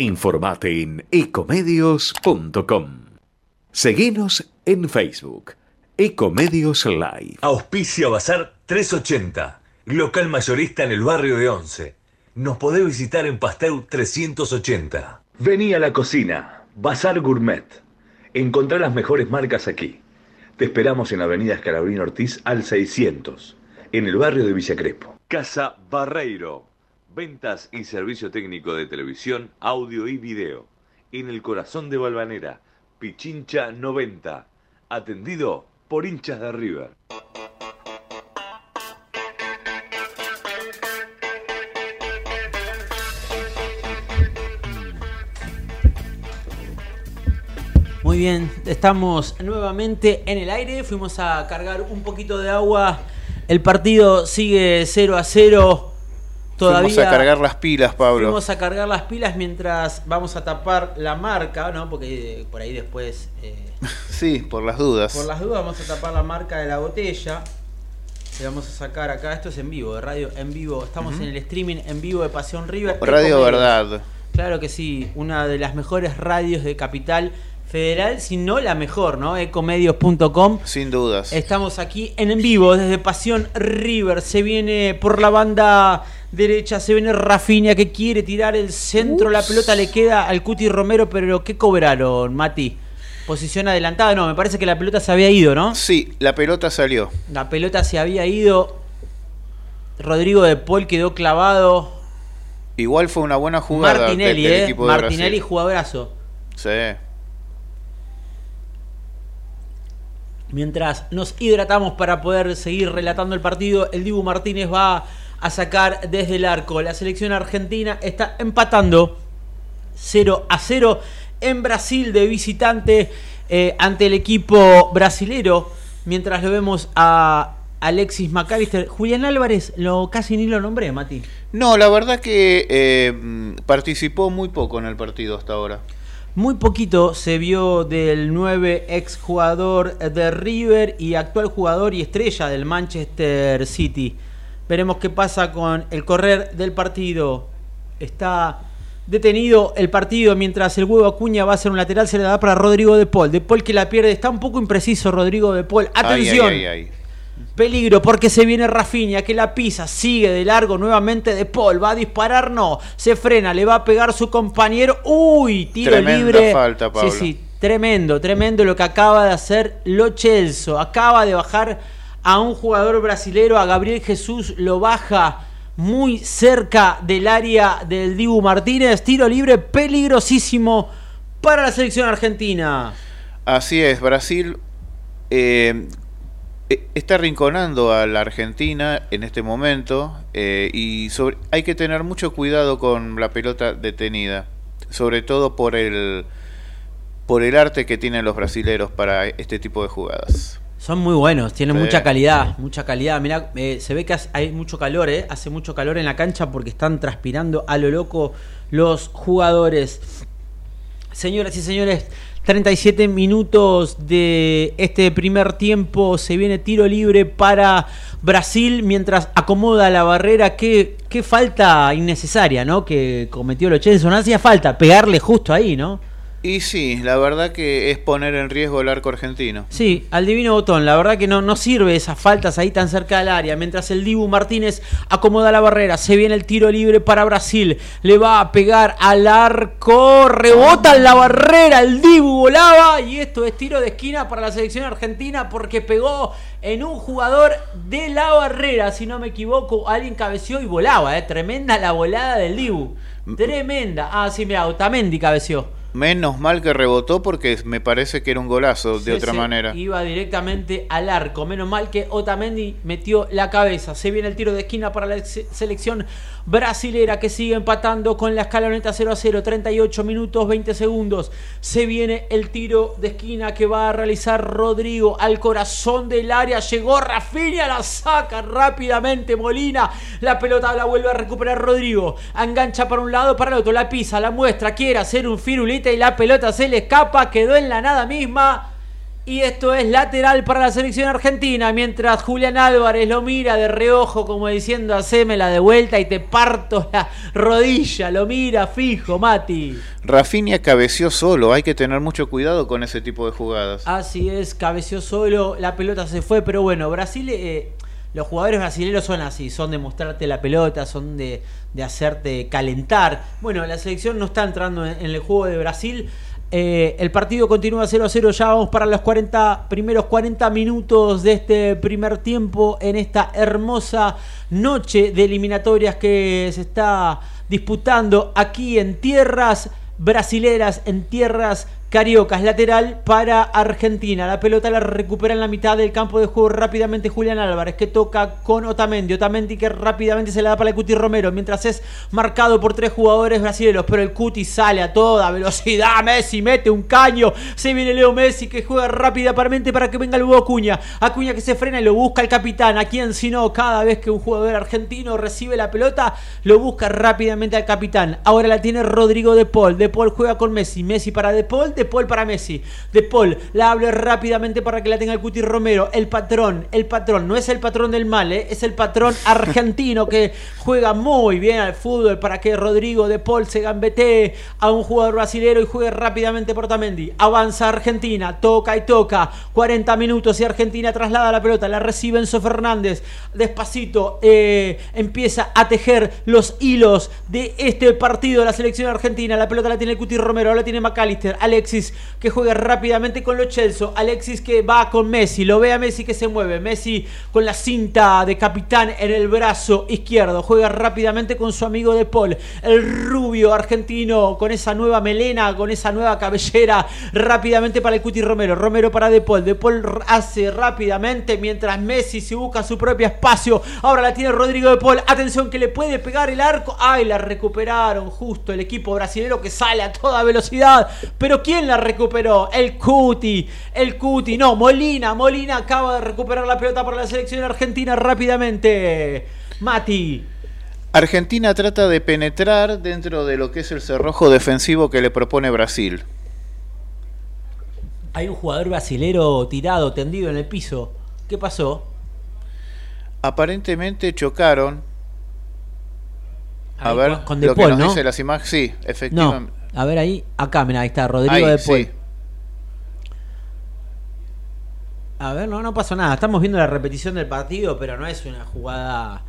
Informate en ecomedios.com. Seguinos en Facebook. Ecomedios Live. Auspicia Bazar 380. Local mayorista en el barrio de Once. Nos podés visitar en Pasteur 380. Vení a la cocina. Bazar Gourmet. Encontrá las mejores marcas aquí. Te esperamos en Avenida Escalabrín Ortiz al 600, en el barrio de Villa Crespo. Casa Barreiro Ventas y servicio técnico de televisión, audio y video. En el corazón de Balvanera, Pichincha 90. Atendido por hinchas de River. Muy bien, estamos nuevamente en el aire. Fuimos a cargar un poquito de agua. El partido sigue 0 a 0. Todavía Fuimos a cargar las pilas, Pablo. Fuimos a cargar las pilas mientras vamos a tapar la marca, ¿no? Porque por ahí después, eh, Sí, por las dudas. por las dudas, vamos a tapar la marca de la botella. Le vamos a sacar acá. Esto es en vivo, de radio en vivo. Estamos en el streaming en vivo de Pasión River. Radio. Verdad. Claro que sí, una de las mejores radios de Capital Federal, si no la mejor, ¿no? Ecomedios.com. Sin dudas. Estamos aquí en en vivo desde Pasión River. Se viene por la banda derecha, se viene Rafinha que quiere tirar el centro. La pelota le queda al Cuti Romero, pero ¿qué cobraron, Mati? Posición adelantada, no, me parece que la pelota se había ido, ¿no? Sí, la pelota salió. La pelota se había ido. Rodrigo de Paul quedó clavado. Igual fue una buena jugada Martinelli, del, del ¿eh? equipo de Martinelli, Brasil. jugadorazo. Sí. Mientras nos hidratamos para poder seguir relatando el partido, el Dibu Martínez va a sacar desde el arco. La selección argentina está empatando 0 a 0 en Brasil de visitante eh, ante el equipo brasilero. Mientras lo vemos a Alexis McAllister. Julián Álvarez, lo casi ni lo nombré, Mati. No, la verdad que eh, mm, participó muy poco en el partido hasta ahora. Muy poquito se vio del 9 ex jugador de River y actual jugador y estrella del Manchester City. Veremos qué pasa con el correr del partido. Está detenido el partido mientras el huevo Acuña va a hacer un lateral. Se le da para Rodrigo de Paul. De Paul que la pierde. Está un poco impreciso Rodrigo de Paul. Atención. ay, ay, ay. Peligro porque se viene Rafinha que la pisa, sigue de largo nuevamente de Paul, va a disparar, no, se frena, le va a pegar su compañero, uy, tiro Tremenda libre. falta, Pablo. Sí, sí, tremendo, tremendo lo que acaba de hacer Lo Celso, acaba de bajar a un jugador brasilero, a Gabriel Jesús, lo baja muy cerca del área del Dibu Martínez, tiro libre peligrosísimo para la selección argentina. Así es, Brasil eh, eh, está rinconando a la Argentina en este momento eh, y sobre- hay que tener mucho cuidado con la pelota detenida, sobre todo por el por el arte que tienen los brasileros para este tipo de jugadas. Son muy buenos, tienen Sí. mucha calidad, mucha calidad. Mirá, eh, se ve que hay mucho calor, ¿eh? hace mucho calor en la cancha porque están transpirando a lo loco los jugadores. Señoras y señores, 37 minutos de este primer tiempo. Se viene tiro libre para Brasil mientras acomoda la barrera. Qué, qué falta innecesaria, ¿no? Que cometió los Chelsea. No hacía falta pegarle justo ahí, ¿no? Y sí, la verdad que es poner en riesgo el arco argentino. Sí, al divino botón. La verdad que no, no sirve esas faltas ahí tan cerca del área. Mientras el Dibu Martínez acomoda la barrera. Se viene el tiro libre para Brasil. Le va a pegar al arco. Rebota en la barrera. El Dibu volaba. Y esto es tiro de esquina para la selección argentina porque pegó en un jugador de la barrera. Si no me equivoco, alguien cabeció y volaba. ¿eh? Tremenda la volada del Dibu. Tremenda. Ah, sí, mira, Otamendi cabeció. Menos mal que rebotó porque me parece que era un golazo de otra manera. Iba directamente al arco. Menos mal que Otamendi metió la cabeza. Se viene el tiro de esquina para la selección brasilera que sigue empatando con la escaloneta 0 a 0. 38 minutos 20 segundos. Se viene el tiro de esquina que va a realizar Rodrigo al corazón del área. Llegó Rafinha, la saca rápidamente Molina. La pelota la vuelve a recuperar Rodrigo. Engancha para un lado, para el otro. La pisa, la muestra. Quiere hacer un y la pelota se le escapa. Quedó en la nada misma. Y esto es lateral para la selección argentina, mientras Julián Álvarez lo mira de reojo como diciendo, hacémela de vuelta y te parto la rodilla, lo mira fijo, Mati. Rafinha cabeció solo, hay que tener mucho cuidado con ese tipo de jugadas. Así es, cabeció solo, la pelota se fue, pero bueno, Brasil, eh, los jugadores brasileños son así, son de mostrarte la pelota, son de, de hacerte calentar. Bueno, la selección no está entrando en, el juego de Brasil. Eh, el partido continúa 0 a 0, ya vamos para los 40, primeros 40 minutos de este primer tiempo en esta hermosa noche de eliminatorias que se está disputando aquí en tierras brasileras, en tierras Carioca es lateral para Argentina. La pelota la recupera en la mitad del campo de juego rápidamente Julián Álvarez, que toca con Otamendi. Otamendi que rápidamente se la da para el Cuti Romero, mientras es marcado por tres jugadores brasileños. Pero el Cuti sale a toda velocidad. Messi mete un caño. Se viene Leo Messi que juega rápidamente para que venga el Hugo Acuña. Acuña que se frena y lo busca el capitán. A quien si no, cada vez que un jugador argentino recibe la pelota, lo busca rápidamente al capitán. Ahora la tiene Rodrigo De Paul. De Paul juega con Messi. Messi para De Paul. De Paul para Messi. De Paul la abre rápidamente para que la tenga el Cuti Romero. El patrón, el patrón. No es el patrón del mal, ¿eh? es el patrón argentino que juega muy bien al fútbol para que Rodrigo De Paul se gambetee a un jugador brasilero y juegue rápidamente por Tamendi. Avanza Argentina, toca y toca. 40 minutos y Argentina traslada la pelota. La recibe Enzo Fernández. Despacito eh, empieza a tejer los hilos de este partido de la selección argentina. La pelota la tiene el Cuti Romero, ahora la tiene McAllister. Alexis que juega rápidamente con los Chelsea. Alexis que va con Messi. Lo ve a Messi que se mueve. Messi con la cinta de capitán en el brazo izquierdo. Juega rápidamente con su amigo De Paul. El rubio argentino con esa nueva melena, con esa nueva cabellera. Rápidamente para el Cuti Romero. Romero para De Paul. De Paul hace rápidamente mientras Messi se busca su propio espacio. Ahora la tiene Rodrigo De Paul. Atención que le puede pegar el arco. Ay, la recuperaron justo el equipo brasileño que sale a toda velocidad. Pero ¿quién la recuperó? El Cuti. El Cuti. No, Molina. Molina acaba de recuperar la pelota para la selección argentina rápidamente. Mati. Argentina trata de penetrar dentro de lo que es el cerrojo defensivo que le propone Brasil. Hay un jugador brasilero tirado, tendido en el piso. ¿Qué pasó? Aparentemente chocaron. A ver, con- lo que nos ¿no? dice las imágenes. Sí, No, efectivamente. A ver ahí, acá, mira, ahí está, Rodrigo Ahí, de Paul. sí. A ver, no, no pasó nada. Estamos viendo la repetición del partido, pero no es una jugada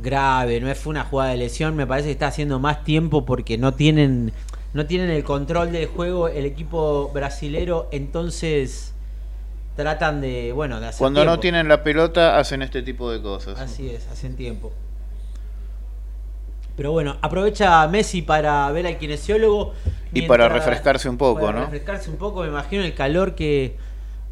grave, no es una jugada de lesión. Me parece que está haciendo más tiempo porque no tienen, no tienen el control del juego el equipo brasilero, entonces tratan de, bueno, de hacer Cuando no tienen la pelota hacen este tipo de cosas. Así es, hacen tiempo. Pero bueno, aprovecha Messi para ver al kinesiólogo. Y para refrescarse un poco, para ¿no? refrescarse un poco, me imagino el calor que,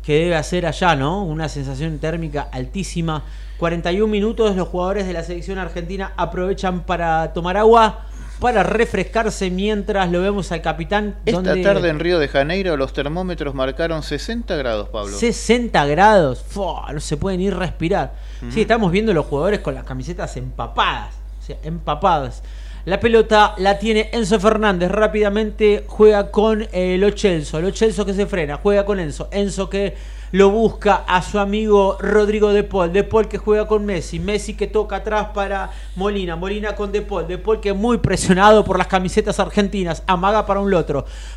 que debe hacer allá, ¿no? Una sensación térmica altísima. 41 minutos, los jugadores de la selección argentina aprovechan para tomar agua, para refrescarse mientras lo vemos al capitán. Esta donde- tarde en Río de Janeiro los termómetros marcaron 60 grados, Pablo. 60 grados, Fua, no se pueden ir respirar. Sí, estamos viendo los jugadores con las camisetas empapadas, empapadas. La pelota la tiene Enzo Fernández, rápidamente juega con eh, Lo Celso, Lo Celso que se frena, juega con Enzo, Enzo que lo busca a su amigo Rodrigo De Paul, De Paul que juega con Messi, Messi que toca atrás para Molina, Molina con De Paul, De Paul que muy presionado por las camisetas argentinas, amaga para un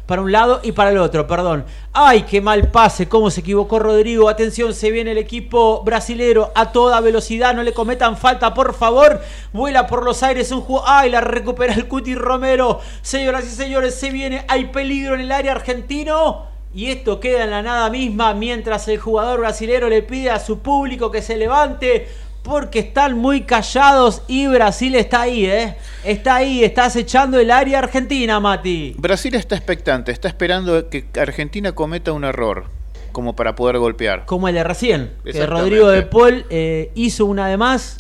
para un lado y para el otro, perdón. Ay, qué mal pase, cómo se equivocó Rodrigo, atención, se viene el equipo brasilero a toda velocidad, no le cometan falta, por favor, vuela por los aires un juego, ay, la recupera el Cuti Romero, señoras y señores, se viene, hay peligro en el área argentino. Y esto queda en la nada misma mientras el jugador brasilero le pide a su público que se levante porque están muy callados y Brasil está ahí, ¿eh? Está ahí, está acechando el área argentina, Mati. Brasil está expectante, está esperando que Argentina cometa un error como para poder golpear. Como el de recién, que. Rodrigo de Paul eh, hizo una de más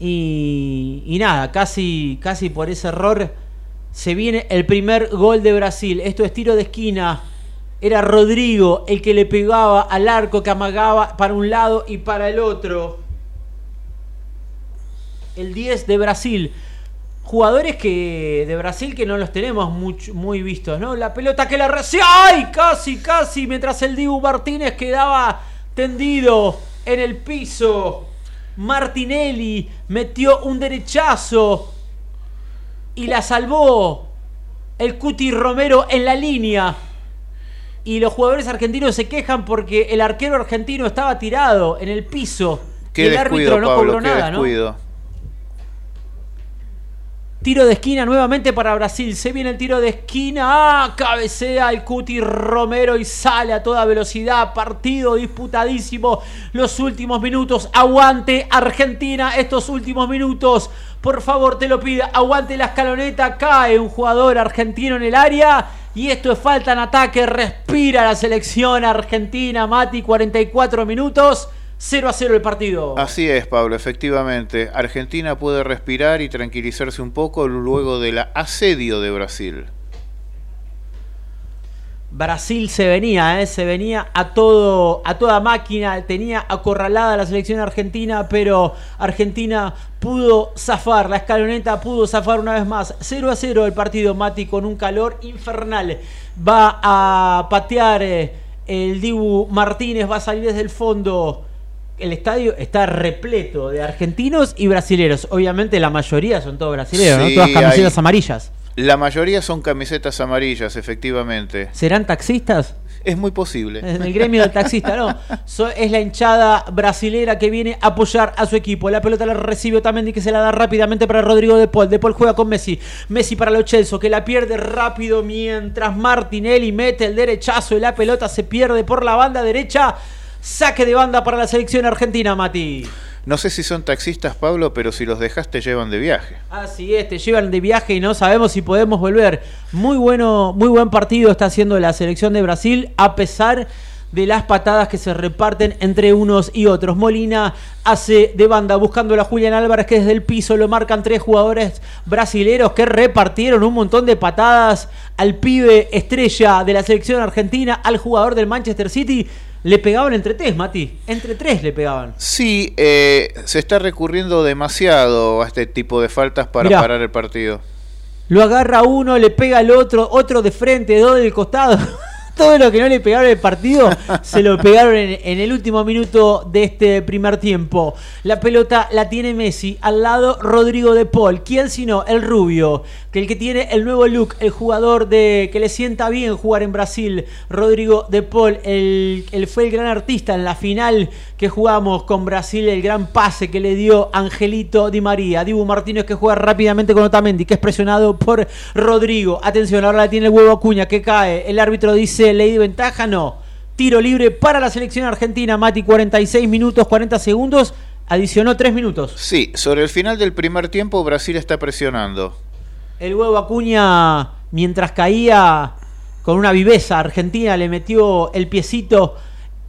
y, y nada, casi, casi por ese error se viene el primer gol de Brasil. Esto es tiro de esquina. Era Rodrigo el que le pegaba al arco, que amagaba para un lado y para el otro. El 10 de Brasil. Jugadores que de Brasil que no los tenemos much- muy vistos, ¿no? La pelota que la recibe. ¡Ay! Casi, casi. Mientras el Dibu Martínez quedaba tendido en el piso. Martinelli metió un derechazo y la salvó el Cuti Romero en la línea. Y los jugadores argentinos se quejan porque el arquero argentino estaba tirado en el piso. Qué y el descuido, árbitro no Pablo, cobró qué nada, ¿no? Tiro de esquina nuevamente para Brasil. Se viene el tiro de esquina. ¡Ah! Cabecea el Cuti Romero y sale a toda velocidad. Partido disputadísimo. Los últimos minutos. Aguante Argentina estos últimos minutos. Por favor, te lo pido. Aguante la escaloneta. Cae un jugador argentino en el área. Y esto es falta en ataque. Respira la selección argentina. Mati, 44 minutos. 0 a 0 el partido. Así es, Pablo, efectivamente. Argentina puede respirar y tranquilizarse un poco luego del asedio de Brasil. Brasil se venía, ¿eh? se venía a todo, a toda máquina, tenía acorralada la selección argentina, pero Argentina pudo zafar, la escaloneta pudo zafar una vez más. 0 a 0 el partido, Mati, con un calor infernal. Va a patear eh, el Dibu Martínez, va a salir desde el fondo. El estadio está repleto de argentinos y brasileros. Obviamente la mayoría son todos brasileros, Sí, ¿no? Todas camisetas hay- amarillas. La mayoría son camisetas amarillas, efectivamente. ¿Serán taxistas? Es muy posible. En el gremio del taxista, no. So- es la hinchada brasilera que viene a apoyar a su equipo. La pelota la recibe Otamendi que se la da rápidamente para Rodrigo De Paul. De Paul juega con Messi. Messi para Lo Celso que la pierde rápido mientras Martinelli mete el derechazo y la pelota se pierde por la banda derecha. Saque de banda para la selección argentina, Mati. No sé si son taxistas, Pablo, pero si los dejas te llevan de viaje. Así es, te llevan de viaje y no sabemos si podemos volver. Muy bueno, muy buen partido está haciendo la selección de Brasil, a pesar de las patadas que se reparten entre unos y otros. Molina hace de banda buscando a Julián Álvarez que desde el piso lo marcan tres jugadores brasileros que repartieron un montón de patadas al pibe estrella de la selección argentina, al jugador del Manchester City. Le pegaban entre tres, Mati. Entre tres le pegaban. Sí, eh, se está recurriendo demasiado a este tipo de faltas para Mirá. parar el partido. Lo agarra uno, le pega al otro, otro de frente, dos del costado. Todo lo que no le pegaron el partido se lo pegaron en, en el último minuto de este primer tiempo. La pelota la tiene Messi, al lado Rodrigo de Paul. ¿Quién sino? El rubio, que el que tiene el nuevo look, el jugador de que le sienta bien jugar en Brasil. Rodrigo de Paul, el, el- fue el gran artista en la final que jugamos con Brasil, el gran pase que le dio Angelito Di María. Dibu Martínez que juega rápidamente con Otamendi, que es presionado por Rodrigo. Atención, ahora la tiene el huevo Acuña que cae. El árbitro dice ley de ventaja, no. Tiro libre para la selección argentina, Mati, 46 minutos, 40 segundos. Adicionó 3 minutos. Sí, sobre el final del primer tiempo Brasil está presionando. El huevo Acuña, mientras caía con una viveza argentina, le metió el piecito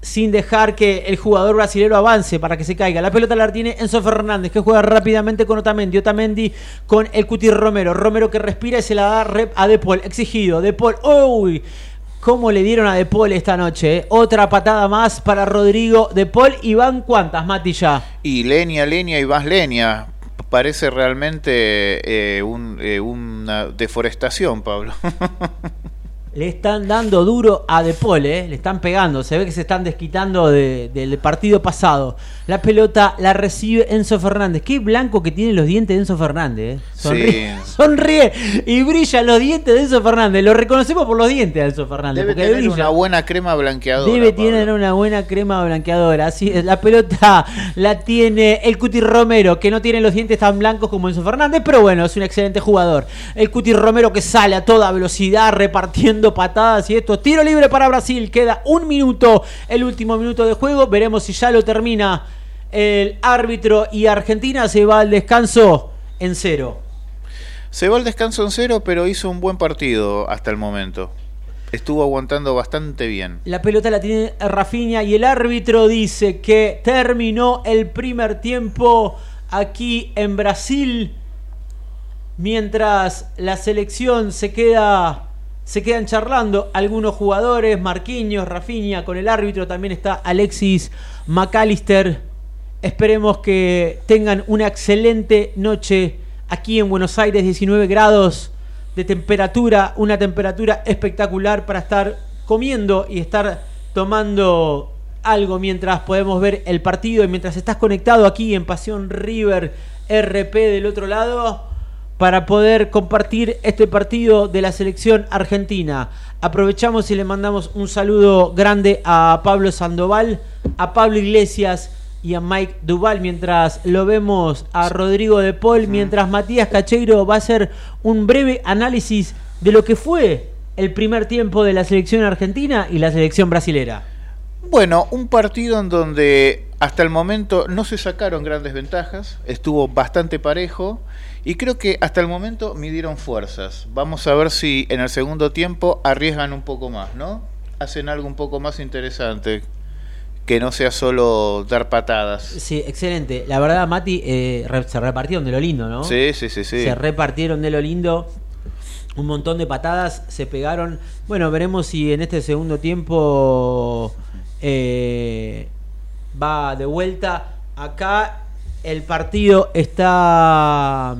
sin dejar que el jugador brasilero avance para que se caiga. La pelota la tiene Enzo Fernández, que juega rápidamente con Otamendi. Otamendi con el Cuti Romero. Romero que respira y se la da rep a De Paul. Exigido. De Paul. ¡Uy! ¿Cómo le dieron a De Paul esta noche? eh? Otra patada más para Rodrigo De Paul. ¿Y van cuántas, Mati, ya? Y leña, leña y más leña. Parece realmente eh, eh, una deforestación, Pablo. Le están dando duro a De Paul, ¿eh? le están pegando. Se ve que se están desquitando de- del partido pasado. La pelota la recibe Enzo Fernández. Qué blanco que tienen los dientes de Enzo Fernández. ¿eh? Sonríe, Sí. sonríe y brillan los dientes de Enzo Fernández. Lo reconocemos por los dientes de Enzo Fernández. Debe tener una buena crema blanqueadora. Debe Pablo. tener una buena crema blanqueadora. Así es, la pelota la tiene el Cuti Romero, que no tiene los dientes tan blancos como Enzo Fernández, pero bueno, es un excelente jugador. El Cuti Romero que sale a toda velocidad repartiendo patadas y esto. Tiro libre para Brasil. Queda un minuto, el último minuto de juego. Veremos si ya lo termina el árbitro y Argentina se va al descanso en cero. Se va al descanso en cero, pero hizo un buen partido hasta el momento. Estuvo aguantando bastante bien. La pelota la tiene Rafinha y el árbitro dice que terminó el primer tiempo aquí en Brasil. Mientras la selección se queda se quedan charlando algunos jugadores, Marquinhos, Rafinha con el árbitro, también está Alexis McAllister. Esperemos que tengan una excelente noche aquí en Buenos Aires, 19 grados de temperatura, una temperatura espectacular para estar comiendo y estar tomando algo mientras podemos ver el partido y mientras estás conectado aquí en Pasión River RP del otro lado para poder compartir este partido de la selección argentina. Aprovechamos y le mandamos un saludo grande a Pablo Sandoval, a Pablo Iglesias y a Mike Duval mientras lo vemos a Rodrigo de Paul, mientras Matías Cacheiro va a hacer un breve análisis de lo que fue el primer tiempo de la selección argentina y la selección brasilera. Bueno, un partido en donde hasta el momento no se sacaron grandes ventajas, estuvo bastante parejo y creo que hasta el momento midieron fuerzas. Vamos a ver si en el segundo tiempo arriesgan un poco más, ¿no? Hacen algo un poco más interesante, que no sea solo dar patadas. Sí, excelente. La verdad, Mati, eh, se repartieron de lo lindo, ¿no? Sí, sí, sí, sí. Se repartieron de lo lindo. Un montón de patadas se pegaron. Bueno, veremos si en este segundo tiempo eh, va de vuelta. Acá el partido está.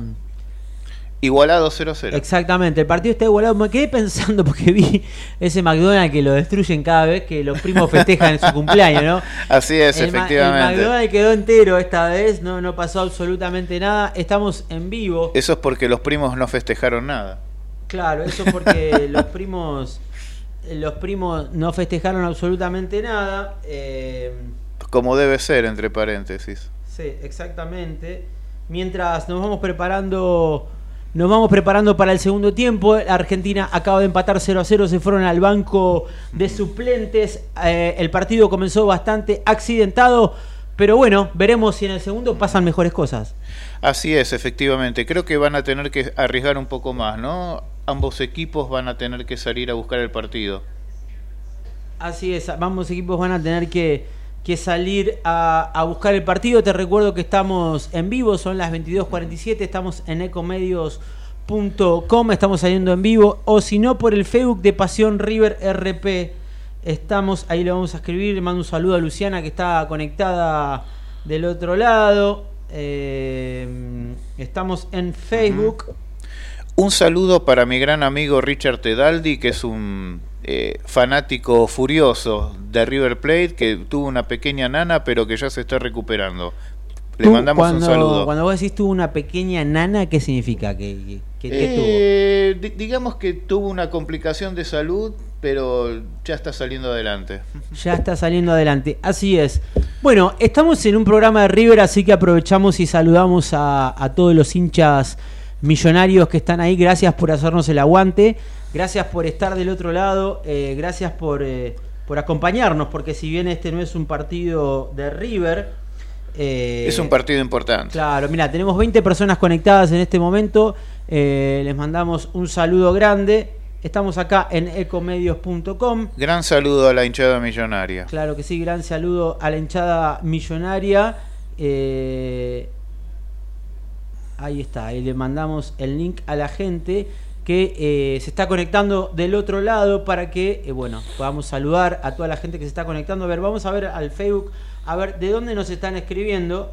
Igualado 0-0. Exactamente, el partido está igualado. Me quedé pensando porque vi ese McDonald's que lo destruyen cada vez que los primos festejan en su cumpleaños, ¿no? Así es, el, efectivamente. el McDonald's quedó entero esta vez, no, no pasó absolutamente nada. Estamos en vivo. Eso es porque los primos no festejaron nada. Claro, eso porque los primos los primos no festejaron absolutamente nada. eh, Como debe ser, entre paréntesis. Sí, exactamente. Mientras nos vamos preparando nos vamos preparando para el segundo tiempo. Argentina acaba de empatar 0 a 0, se fueron al banco de suplentes. Eh, el partido comenzó bastante accidentado, pero bueno, veremos si en el segundo pasan mejores cosas. Así es, efectivamente. Creo que van a tener que arriesgar un poco más, ¿no? Ambos equipos van a tener que salir a buscar el partido. Así es, ambos equipos van a tener que, que salir a, a buscar el partido. Te recuerdo que estamos en vivo, son las 22.47, estamos en ecomedios.com, estamos saliendo en vivo, o si no, por el Facebook de Pasión River RP. Estamos, ahí le vamos a escribir, le mando un saludo a Luciana que está conectada del otro lado. Eh, estamos en Facebook. Un saludo para mi gran amigo Richard Tedaldi, que es un eh, fanático furioso de River Plate, que tuvo una pequeña nana, pero que ya se está recuperando. Le mandamos cuando, un saludo. Cuando vos decís tuvo una pequeña nana, ¿qué significa? ¿Qué, qué- qué tuvo? Eh, di- digamos que tuvo una complicación de salud, pero ya está saliendo adelante. Ya está saliendo adelante. Así es. Bueno, estamos en un programa de River, así que aprovechamos y saludamos a, a todos los hinchas millonarios que están ahí. Gracias por hacernos el aguante. Gracias por estar del otro lado. eh, gracias por, eh, por acompañarnos, porque si bien este no es un partido de River. eh, es un partido importante. Claro, mira, tenemos 20 personas conectadas en este momento. Eh, les mandamos un saludo grande. Estamos acá en ecomedios.com. Gran saludo a la hinchada millonaria. Claro que sí, gran saludo a la hinchada millonaria. Eh, ahí está, ahí le mandamos el link a la gente que eh, se está conectando del otro lado para que, eh, bueno, podamos saludar a toda la gente que se está conectando. A ver, vamos a ver al Facebook, a ver de dónde nos están escribiendo.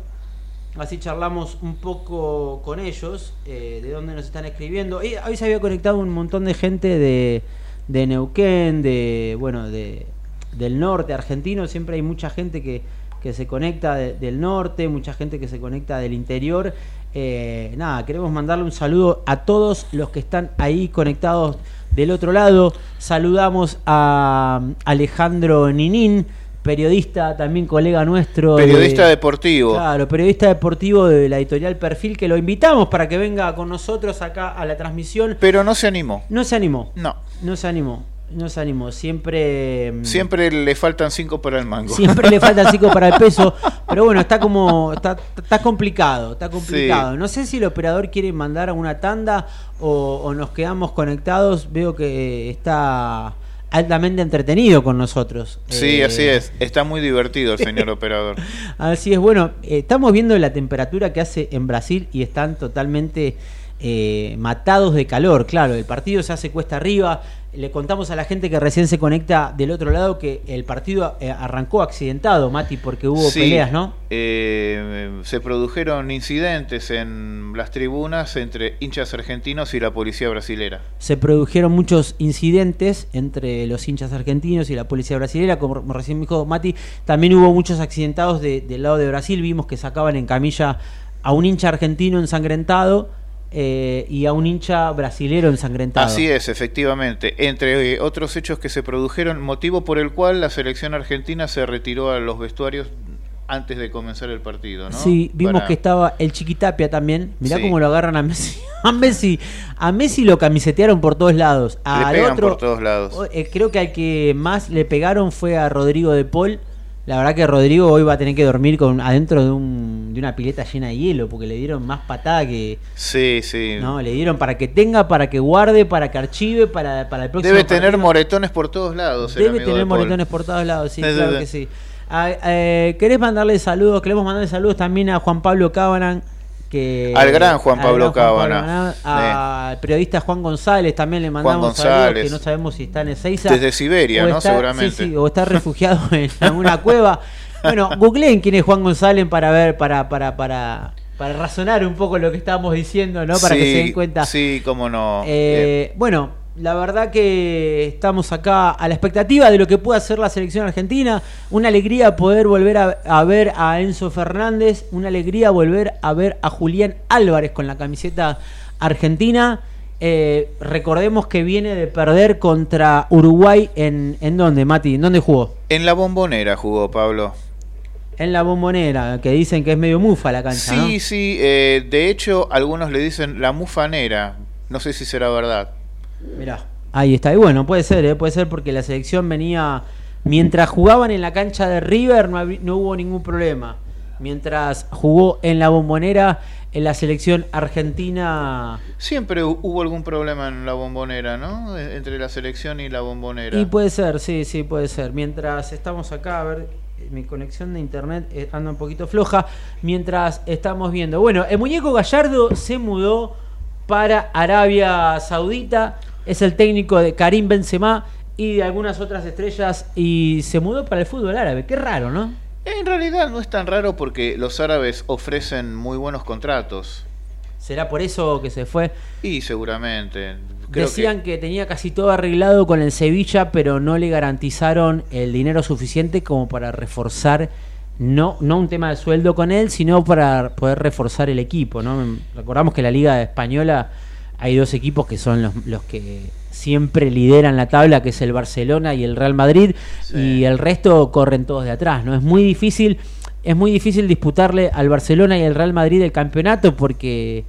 Así charlamos un poco con ellos, eh, de dónde nos están escribiendo. Y hoy se había conectado un montón de gente de, de Neuquén, de bueno, de, del norte argentino. Siempre hay mucha gente que, que se conecta de- del norte, mucha gente que se conecta del interior. Eh, nada, queremos mandarle un saludo a todos los que están ahí conectados del otro lado. Saludamos a Alejandro Ninín, periodista, también colega nuestro. de- Periodista deportivo. Claro, periodista deportivo de la editorial Perfil, que lo invitamos para que venga con nosotros acá a la transmisión. Pero no se animó. No se animó, No. no se animó, no se animó. Siempre. mm, Siempre le faltan cinco para el mango. Siempre le falta cinco para el peso, pero bueno, está como está, está complicado, está complicado. Sí. No sé si el operador quiere mandar a una tanda o, o nos quedamos conectados. Veo que está altamente entretenido con nosotros. Sí, Eh, así es. Está muy divertido el señor operador. Así es, bueno, eh, estamos viendo la temperatura que hace en Brasil y están totalmente eh, matados de calor. Claro, el partido se hace cuesta arriba. Le contamos a la gente que recién se conecta del otro lado que el partido eh, arrancó accidentado, Mati, porque hubo Sí, peleas, ¿no? eh, se produjeron incidentes en las tribunas entre hinchas argentinos y la policía brasilera. Se produjeron muchos incidentes entre los hinchas argentinos y la policía brasileña, como recién me dijo Mati. También hubo muchos accidentados de- del lado de Brasil. Vimos que sacaban en camilla a un hincha argentino ensangrentado eh, y a un hincha brasilero ensangrentado. Así es, efectivamente. Entre eh, otros hechos que se produjeron, motivo por el cual la selección argentina se retiró a los vestuarios antes de comenzar el partido, ¿no? Sí, vimos Para- que estaba el Chiquitapia también. Mirá Sí. cómo lo agarran a Messi. A Messi, a Messi lo camisetearon por todos lados. Le Al pegan otro, por todos lados. eh, creo que al que más le pegaron fue a Rodrigo de Paul, La verdad que Rodrigo hoy va a tener que dormir con adentro de, un, de una pileta llena de hielo porque le dieron más patada que... Sí, sí. No, le dieron para que tenga, para que guarde, para que archive, para, para el próximo Debe tener moretones por todos lados. Debe tener de moretones por todos lados, sí, claro que sí. Ah, eh, ¿Querés mandarle saludos? Queremos mandarle saludos también a Juan Pablo Cábanan. Que, Al gran Juan Pablo Cábanan. Al periodista Juan González también le mandamos saludos, que no sabemos si está en Ezeiza. Desde Siberia, ¿no? Seguramente. Sí, sí, o está refugiado en alguna cueva. Bueno, googleen quién es Juan González para ver, para, para, para, para razonar un poco lo que estábamos diciendo, ¿no? Para que se den cuenta. Sí, cómo no. Eh, bueno, la verdad que estamos acá a la expectativa de lo que pueda hacer la selección argentina. Una alegría poder volver a, a ver a Enzo Fernández. Una alegría volver a ver a Julián Álvarez con la camiseta argentina. Eh, recordemos que viene de perder contra Uruguay en, ¿en dónde, Mati? ¿En dónde jugó? En la bombonera jugó Pablo. En la bombonera, que dicen que es medio mufa la cancha, ¿no? Sí, sí. eh, de hecho, algunos le dicen la mufanera. No sé si será verdad. Mirá, ahí está. Y bueno, puede ser, ¿eh? puede ser porque la selección venía. Mientras jugaban en la cancha de River, no, no hubo ningún problema. Mientras jugó en la bombonera, en la selección argentina. Siempre hu- hubo algún problema en la bombonera, ¿no? E- Entre la selección y la bombonera. Y puede ser, sí, sí, puede ser. Mientras estamos acá, a ver, eh, mi conexión de internet eh, anda un poquito floja. Mientras estamos viendo. Bueno, el muñeco Gallardo se mudó para Arabia Saudita. Es el técnico de Karim Benzema y de algunas otras estrellas. Y se mudó para el fútbol árabe. Qué raro, ¿no? En realidad no es tan raro porque los árabes ofrecen muy buenos contratos. ¿Será por eso que se fue? Y seguramente. Creo Decían que... tenía casi todo arreglado con el Sevilla, pero no le garantizaron el dinero suficiente como para reforzar, no, no un tema de sueldo con él, sino para poder reforzar el equipo. ¿no? Recordamos que la Liga Española hay dos equipos que son los, los que siempre lideran la tabla, que es el Barcelona y el Real Madrid, Sí. y el resto corren todos de atrás. ¿no? Es muy difícil. Es muy difícil disputarle al Barcelona y al Real Madrid el campeonato porque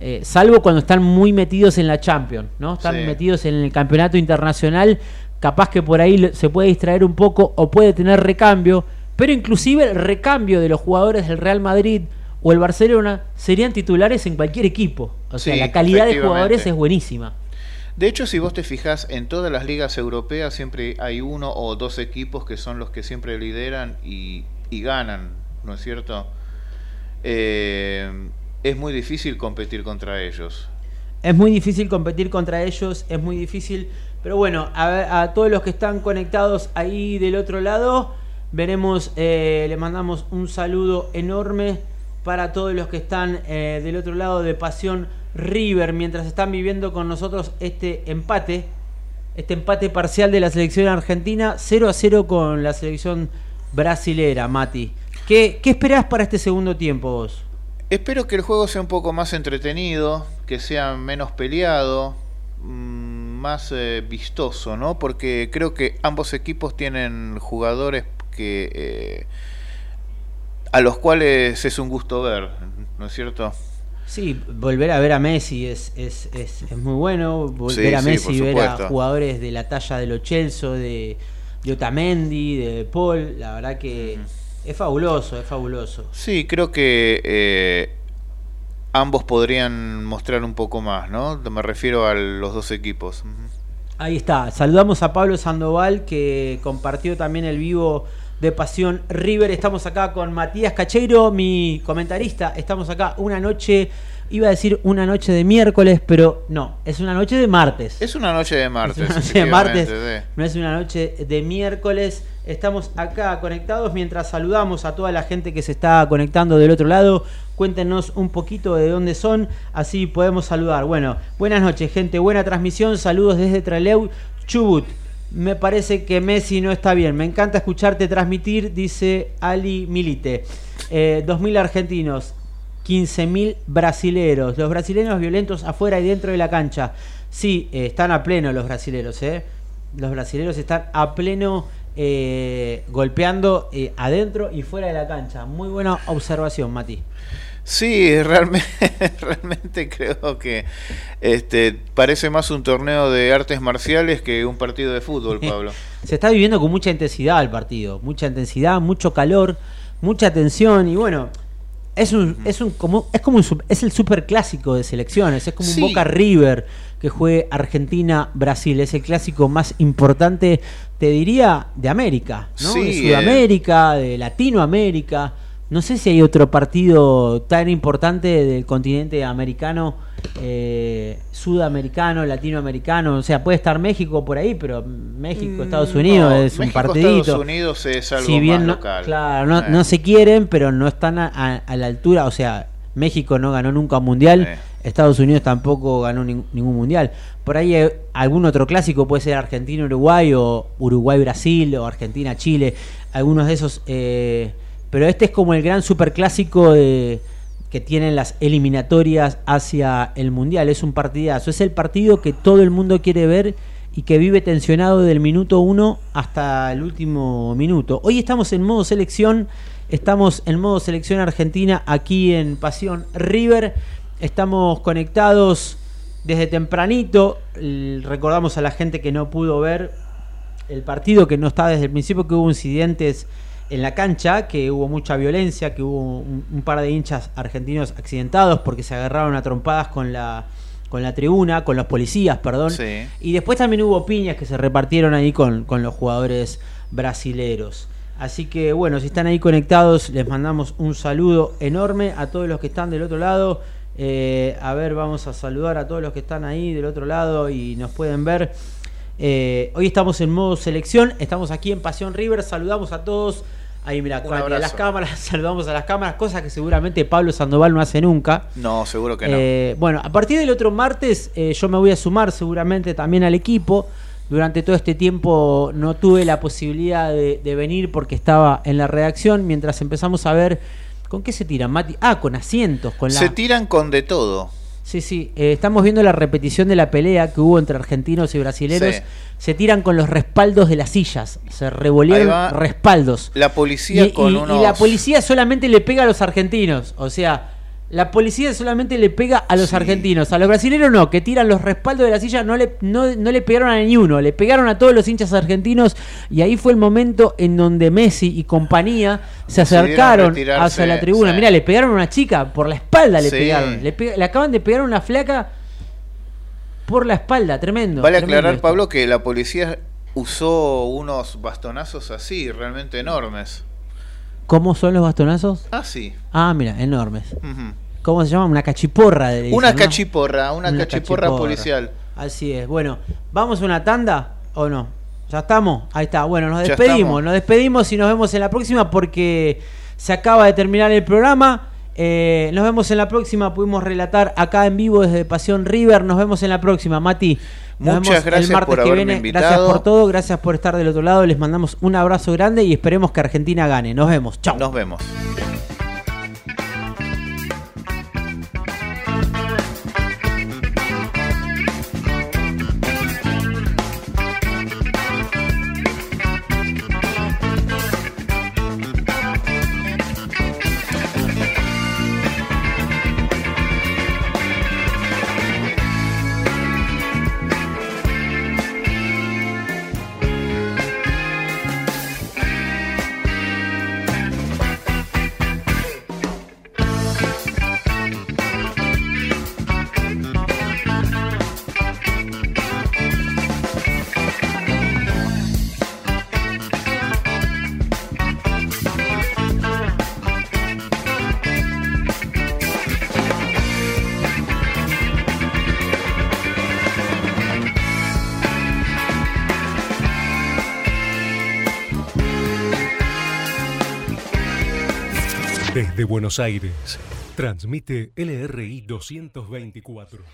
eh, salvo cuando están muy metidos en la Champions, ¿no? Están Sí. metidos en el campeonato internacional, capaz que por ahí se puede distraer un poco o puede tener recambio, pero inclusive el recambio de los jugadores del Real Madrid o el Barcelona serían titulares en cualquier equipo. O sea, Sí, la calidad de jugadores es buenísima. De hecho, si vos te fijas, en todas las ligas europeas siempre hay uno o dos equipos que son los que siempre lideran y, y ganan, ¿no es cierto? Eh, es muy difícil competir contra ellos. Es muy difícil competir contra ellos, es muy difícil. Pero bueno, a, a todos los que están conectados ahí del otro lado, veremos, eh, le mandamos un saludo enorme para todos los que están eh, del otro lado de Pasión River, mientras están viviendo con nosotros este empate, este empate parcial de la selección argentina, 0 a 0 con la selección brasilera, Mati. ¿Qué, qué esperás para este segundo tiempo vos? Espero que el juego sea un poco más entretenido, que sea menos peleado, mm, más eh, vistoso, ¿no? Porque creo que ambos equipos tienen jugadores que eh, a los cuales es un gusto ver, ¿no es cierto? Sí, volver a ver a Messi es, es, es, es muy bueno. Volver Sí, a Messi, ver a jugadores de la talla de Lo Celso, de, de Otamendi, de Paul, la verdad que es fabuloso, es fabuloso. Sí, creo que eh, ambos podrían mostrar un poco más, ¿no? Me refiero a los dos equipos. Ahí está, saludamos a Pablo Sandoval que compartió también el vivo de Pasión River. Estamos acá con Matías Cacheiro, mi comentarista. Estamos acá una noche, iba a decir una noche de miércoles, pero no, es una noche de martes. Es una noche de martes. Es una noche de martes, sí. no es una noche de miércoles. Estamos acá conectados mientras saludamos a toda la gente que se está conectando del otro lado. Cuéntenos un poquito de dónde son, así podemos saludar. Bueno, buenas noches, gente. Buena transmisión. Saludos desde Treleu, Chubut. Me parece que Messi no está bien. Me encanta escucharte transmitir, dice Ali Milite. Eh, 2.000 argentinos, 15.000 brasileros. Los brasileños violentos afuera y dentro de la cancha. Sí, eh, están a pleno los brasileros, ¿eh? Los brasileros están a pleno eh, golpeando eh, adentro y fuera de la cancha. Muy buena observación, Mati. Sí, realmente, realmente creo que este parece más un torneo de artes marciales que un partido de fútbol, Pablo. Se está viviendo con mucha intensidad el partido, mucha intensidad, mucho calor, mucha tensión y bueno, es un, es un como es como un es el super clásico de selecciones, es como Sí. un Boca River que juegue Argentina Brasil, es el clásico más importante, te diría, de América, ¿no? Sí, de eh. Sudamérica, de Latinoamérica. No sé si hay otro partido tan importante del continente americano, eh, sudamericano, latinoamericano. O sea, puede estar México por ahí, pero México, Estados Mm, Unidos no, es un partidito. Estados Unidos es algo si bien más no, local. claro, no, Eh. no se quieren, pero no están a, a- a la altura. O sea, México no ganó nunca un mundial. Eh. Estados Unidos tampoco ganó nin- ningún mundial. Por ahí hay algún otro clásico, puede ser Argentina-Uruguay o Uruguay-Brasil o Argentina-Chile, algunos de esos. Pero este es como el gran superclásico de, que tienen las eliminatorias hacia el mundial. Es un partidazo. Es el partido que todo el mundo quiere ver y que vive tensionado del minuto 1 hasta el último minuto. Hoy estamos en modo selección. Estamos en modo selección argentina aquí en Pasión River. Estamos conectados desde tempranito. Recordamos a la gente que no pudo ver el partido, que no está desde el principio, que hubo incidentes en la cancha, que hubo mucha violencia, que hubo un, un par de hinchas argentinos accidentados porque se agarraron a trompadas con la, con la tribuna, con los policías, perdón. Sí. Y después también hubo piñas que se repartieron ahí con, con los jugadores brasileros. Así que bueno, si están ahí conectados, les mandamos un saludo enorme a todos los que están del otro lado. Eh, a ver, vamos a saludar a todos los que están ahí del otro lado y nos pueden ver. Eh, hoy estamos en modo selección, estamos aquí en Pasión River, saludamos a todos. Ahí mira, a las cámaras, saludamos a las cámaras, cosa que seguramente Pablo Sandoval no hace nunca. No, seguro que no. Eh, bueno, a partir del otro martes eh, yo me voy a sumar seguramente también al equipo. Durante todo este tiempo no tuve la posibilidad de, de venir porque estaba en la redacción mientras empezamos a ver con qué se tiran, Mati. Ah, con asientos, con la... Se tiran con de todo. Sí, sí, eh, estamos viendo la repetición de la pelea que hubo entre argentinos y brasileros. Sí. Se tiran con los respaldos de las sillas, se va. respaldos. La policía Y, con y- unos... y la policía solamente le pega a los argentinos. O sea, la policía solamente le pega a los Sí. argentinos. A los brasileños no, que tiran los respaldos de la silla, no le, no, no le pegaron a ni uno. Le pegaron a todos los hinchas argentinos. Y ahí fue el momento en donde Messi y compañía se acercaron hacia la tribuna. sí. Mira, le pegaron a una chica, por la espalda le Sí. pegaron. Le, pe- le acaban de pegar a una flaca por la espalda, tremendo. Vale tremendo aclarar, esto. Pablo, que la policía usó unos bastonazos así, realmente enormes. ¿Cómo son los bastonazos? Ah, sí. Ah, mira, enormes. ¿Cómo se llama? Una cachiporra. dicen, Una ¿no? cachiporra, una, cachiporra, policial. Así es. Bueno, ¿vamos a una tanda o no? ¿Ya estamos? Ahí está. Bueno, nos despedimos. Nos despedimos y nos vemos en la próxima porque se acaba de terminar el programa. Eh, nos vemos en la próxima. Pudimos relatar acá en vivo desde Pasión River. Nos vemos en la próxima, Mati. Muchas gracias el martes por que haberme viene. Gracias invitado. por todo. Gracias por estar del otro lado. Les mandamos un abrazo grande y esperemos que Argentina gane. Nos vemos. Chao. Nos vemos. Buenos Aires, transmite LRI 224,